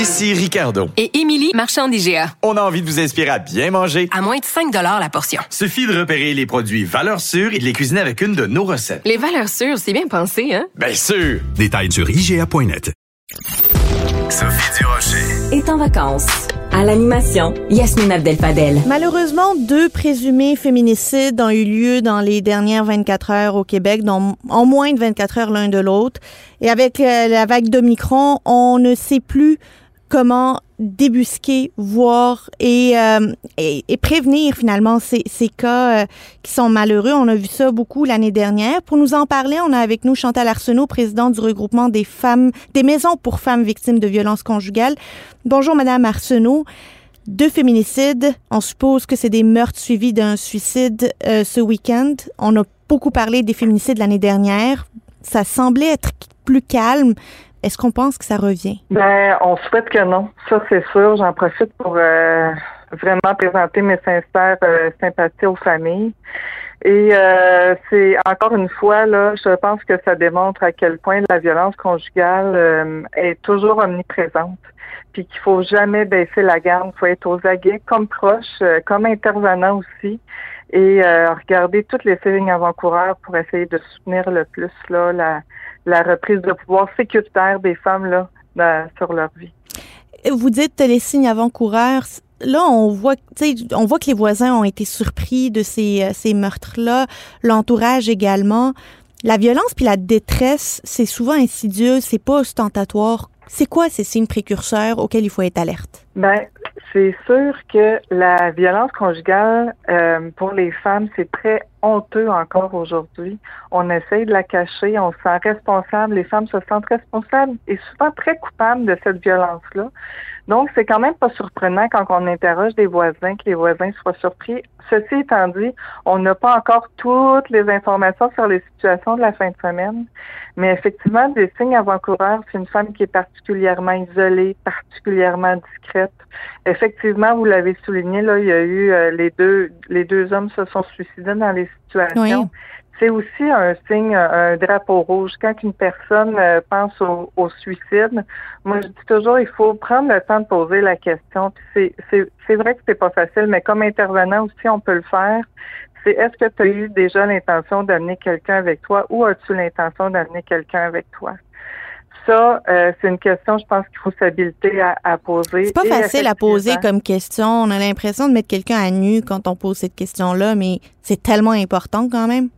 Ici Ricardo. Et Émilie, marchand d'IGA. On a envie de vous inspirer à bien manger. À moins de 5 la portion. Suffit de repérer les produits valeurs sûres et de les cuisiner avec une de nos recettes. Les valeurs sûres, c'est bien pensé, hein? Bien sûr! Détails sur IGA.net. Sophie Durocher. Est en vacances. À l'animation, Yasmine Abdel-Fadel. Malheureusement, deux présumés féminicides ont eu lieu dans les dernières 24 heures au Québec, dont en moins de 24 heures l'un de l'autre. Et avec euh, la vague d'Omicron, on ne sait plus comment débusquer, voir et, euh, et, prévenir finalement ces, ces cas euh, qui sont malheureux. On a vu ça beaucoup l'année dernière. Pour nous en parler, on a avec nous Chantal Arsenault, présidente du regroupement des femmes, des maisons pour femmes victimes de violences conjugales. Bonjour, Madame Arsenault. Deux féminicides. On suppose que c'est des meurtres suivis d'un suicide euh, ce week-end. On a beaucoup parlé des féminicides l'année dernière. Ça semblait être plus calme. Est-ce qu'on pense que ça revient? Ben, on souhaite que non. Ça, c'est sûr. J'en profite pour euh, vraiment présenter mes sincères euh, sympathies aux familles. Et euh, c'est encore une fois, là, je pense que ça démontre à quel point la violence conjugale est toujours omniprésente. Puis qu'il faut jamais baisser la garde, il faut être aux aguets comme proche, comme intervenant aussi et regarder toutes les signes avant-coureurs pour essayer de soutenir le plus là la, la reprise de pouvoir sécuritaire des femmes là, sur leur vie. Vous dites les signes avant-coureurs. Là, on voit, on voit que les voisins ont été surpris de ces, euh, ces meurtres-là, l'entourage également. La violence puis la détresse, c'est souvent insidieux, c'est pas ostentatoire. C'est quoi ces signes précurseurs auxquels il faut être alerte? Ben, c'est sûr que la violence conjugale euh, pour les femmes, c'est très honteux encore aujourd'hui. On essaye de la cacher, on se sent responsable, les femmes se sentent responsables et souvent très coupables de cette violence-là. Donc, c'est quand même pas surprenant quand on interroge des voisins que les voisins soient surpris. Ceci étant dit, on n'a pas encore toutes les informations sur les situations de la fin de semaine, mais effectivement, des signes avant-coureurs, c'est une femme qui est particulièrement isolée, particulièrement discrète. Effectivement, vous l'avez souligné, là, il y a eu euh, les deux les deux hommes se sont suicidés dans les situations c'est aussi un signe, un drapeau rouge. Quand une personne euh, pense au, suicide, moi je dis toujours, il faut prendre le temps de poser la question. C'est vrai que c'est pas facile, mais comme intervenant aussi, on peut le faire. C'est est-ce que tu as eu déjà l'intention d'amener quelqu'un avec toi ou as-tu l'intention d'amener quelqu'un avec toi? Ça, euh, c'est une question, je pense qu'il faut s'habiliter à, à, poser. C'est pas facile à poser comme question. On a l'impression de mettre quelqu'un à nu quand on pose cette question-là, mais c'est tellement important quand même.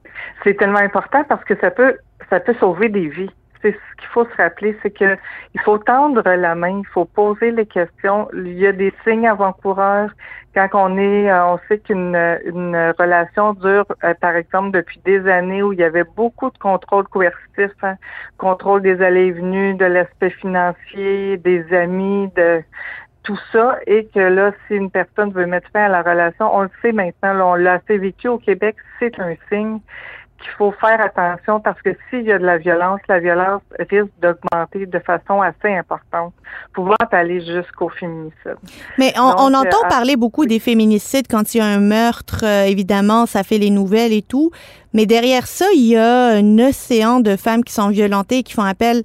C'est tellement important parce que ça peut ça peut sauver des vies. C'est ce qu'il faut se rappeler, c'est que il faut tendre la main, il faut poser les questions. Il y a des signes avant-coureurs quand on est, euh, on sait qu'une une relation dure, euh, par exemple, depuis des années où il y avait beaucoup de contrôle coercitif, hein, contrôle des allées et venues, de l'aspect financier, des amis, de tout ça et que là, si une personne veut mettre fin à la relation, on le sait maintenant, on l'a assez vécu au Québec, c'est un signe qu'il faut faire attention parce que s'il y a de la violence, la violence risque d'augmenter de façon assez importante, pouvant aller jusqu'au féminicide. Mais on, entend euh, parler beaucoup des féminicides quand il y a un meurtre, euh, évidemment, ça fait les nouvelles et tout. Mais derrière ça, il y a un océan de femmes qui sont violentées et qui font appel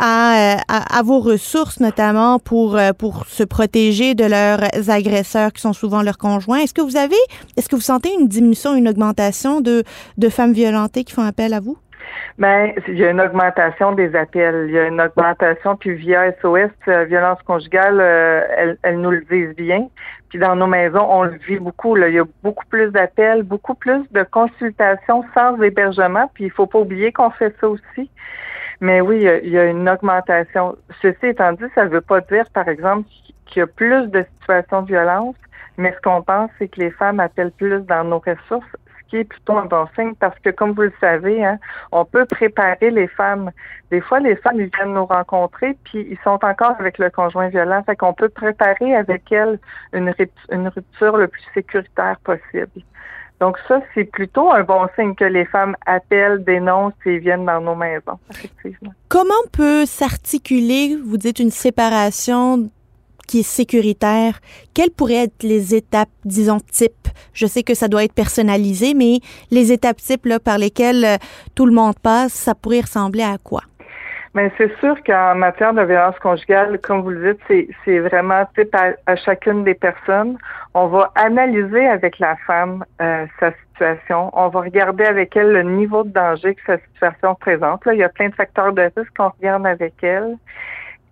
à, à, vos ressources, notamment pour, euh, pour se protéger de leurs agresseurs qui sont souvent leurs conjoints. Est-ce que vous avez, est-ce que vous sentez une diminution, une augmentation de, de femmes violentées qui font appel à vous? Ben, il y a une augmentation des appels. Il y a une augmentation, puis via SOS, euh, violence conjugale, euh, elles, elles, nous le disent bien. Puis dans nos maisons, on le vit beaucoup. Là. Il y a beaucoup plus d'appels, beaucoup plus de consultations sans hébergement. Puis il faut pas oublier qu'on fait ça aussi. Mais oui, il y a une augmentation. Ceci étant dit, ça ne veut pas dire, par exemple, qu'il y a plus de situations de violence, mais ce qu'on pense, c'est que les femmes appellent plus dans nos ressources, ce qui est plutôt un bon signe parce que, comme vous le savez, hein, on peut préparer les femmes. Des fois, les femmes, ils viennent nous rencontrer, puis ils sont encore avec le conjoint violent. Fait qu'on peut préparer avec elles une, une rupture le plus sécuritaire possible. Donc ça, c'est plutôt un bon signe que les femmes appellent, dénoncent et viennent dans nos maisons, effectivement. Comment peut s'articuler, vous dites, une séparation qui est sécuritaire? Quelles pourraient être les étapes, disons, type? Je sais que ça doit être personnalisé, mais les étapes types par lesquelles euh, tout le monde passe, ça pourrait ressembler à quoi? Mais c'est sûr qu'en matière de violence conjugale, comme vous le dites, c'est vraiment type à, chacune des personnes. On va analyser avec la femme euh, sa situation. On va regarder avec elle le niveau de danger que sa situation présente. Là, il y a plein de facteurs de risque qu'on regarde avec elle.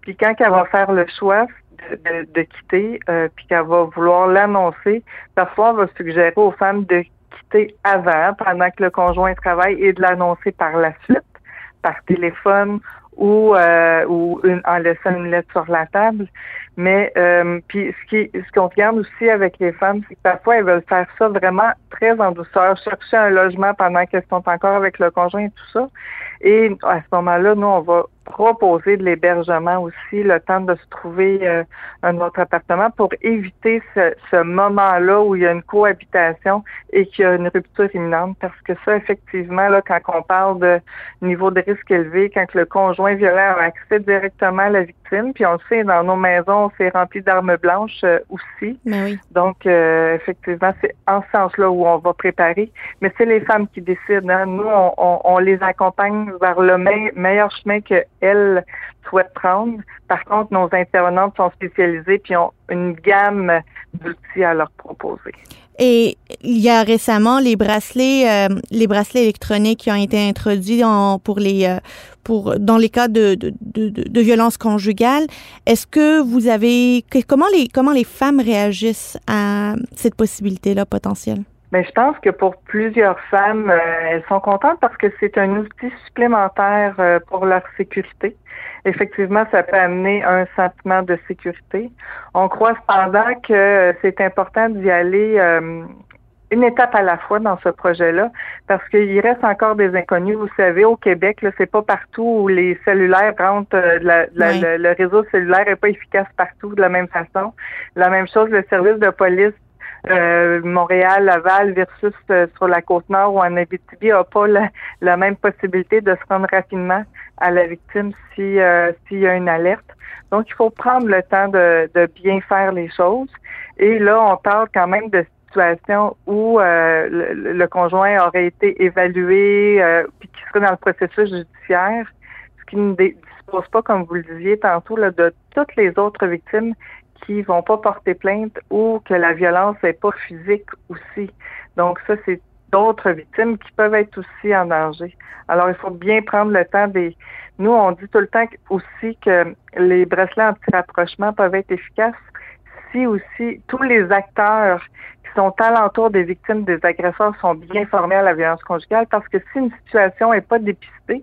Puis quand elle va faire le choix de, de, quitter, euh, puis qu'elle va vouloir l'annoncer, parfois on va suggérer aux femmes de quitter avant, pendant que le conjoint travaille, et de l'annoncer par la suite par téléphone ou, euh, ou une, en laissant une lettre sur la table. Mais euh, puis ce qui ce qu'on regarde aussi avec les femmes, c'est que parfois elles veulent faire ça vraiment très en douceur, chercher un logement pendant qu'elles sont encore avec le conjoint et tout ça. Et à ce moment-là, nous, on va proposer de l'hébergement aussi, le temps de se trouver euh, un autre appartement pour éviter ce, ce moment-là où il y a une cohabitation et qu'il y a une rupture imminente. Parce que ça, effectivement, là, quand on parle de niveau de risque élevé, quand le conjoint violent a accès directement à la victime, puis on le sait, dans nos maisons, c'est rempli d'armes blanches euh, aussi. Oui. Donc, euh, effectivement, c'est en ce sens-là où on va préparer. Mais c'est les femmes qui décident. Hein. Nous, on, on, on, les accompagne vers le meilleur chemin que elles souhaitent prendre. Par contre, nos intervenantes sont spécialisées puis ont une gamme d'outils à leur proposer. Et il y a récemment les bracelets, euh, les bracelets électroniques qui ont été introduits pour les, euh, pour dans les cas de, de, de, de violence conjugale. Est-ce que vous avez comment les comment les femmes réagissent à cette possibilité-là potentielle? Mais je pense que pour plusieurs femmes, euh, elles sont contentes parce que c'est un outil supplémentaire euh, pour leur sécurité. Effectivement, ça peut amener un sentiment de sécurité. On croit cependant que c'est important d'y aller euh, une étape à la fois dans ce projet-là, parce qu'il reste encore des inconnus. Vous savez, au Québec, là, c'est pas partout où les cellulaires rentrent, euh, le, réseau cellulaire est pas efficace partout de la même façon. La même chose, le service de police euh, Montréal, Laval versus euh, sur la côte nord ou en Abitibi n'a pas la, même possibilité de se rendre rapidement à la victime si s'il y a une alerte. Donc, il faut prendre le temps de, bien faire les choses. Et là, on parle quand même de situation où euh, le, conjoint aurait été évalué euh, puis qui serait dans le processus judiciaire, ce qui ne dispose pas, comme vous le disiez tantôt, de toutes les autres victimes qui vont pas porter plainte ou que la violence n'est pas physique aussi. Donc ça, c'est d'autres victimes qui peuvent être aussi en danger. Alors, il faut bien prendre le temps des... Nous, on dit tout le temps aussi que les bracelets anti-rapprochement peuvent être efficaces si aussi tous les acteurs sont alentour des victimes des agresseurs sont bien formés à la violence conjugale parce que si une situation n'est pas dépistée,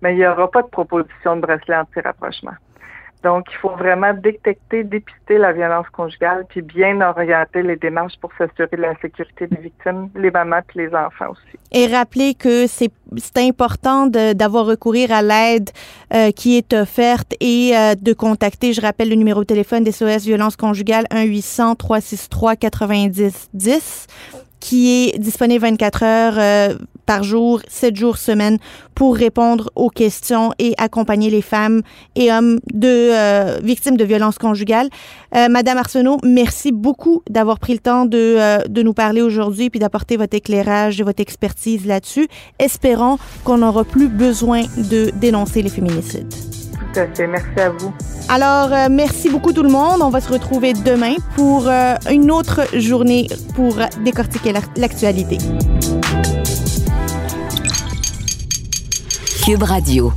mais ben, il n'y aura pas de proposition de bracelet anti-rapprochement. Donc, il faut vraiment détecter, dépister la violence conjugale, puis bien orienter les démarches pour s'assurer de la sécurité des victimes, les mamans les enfants aussi. Et rappeler que c'est important d'avoir recourir à l'aide euh, qui est offerte et euh, de contacter, je rappelle le numéro de téléphone des SOS Violence Conjugale 1-800-363-9010 qui est disponible 24 heures euh, par jour, 7 jours semaine pour répondre aux questions et accompagner les femmes et hommes de euh, victimes de violences conjugales. Euh, Madame Arsenault, merci beaucoup d'avoir pris le temps de, de nous parler aujourd'hui puis d'apporter votre éclairage et votre expertise là-dessus. Espérons qu'on n'aura plus besoin de dénoncer les féminicides. Merci à vous. Alors, euh, merci beaucoup tout le monde. On va se retrouver demain pour euh, une autre journée pour décortiquer l'actualité. Cube Radio.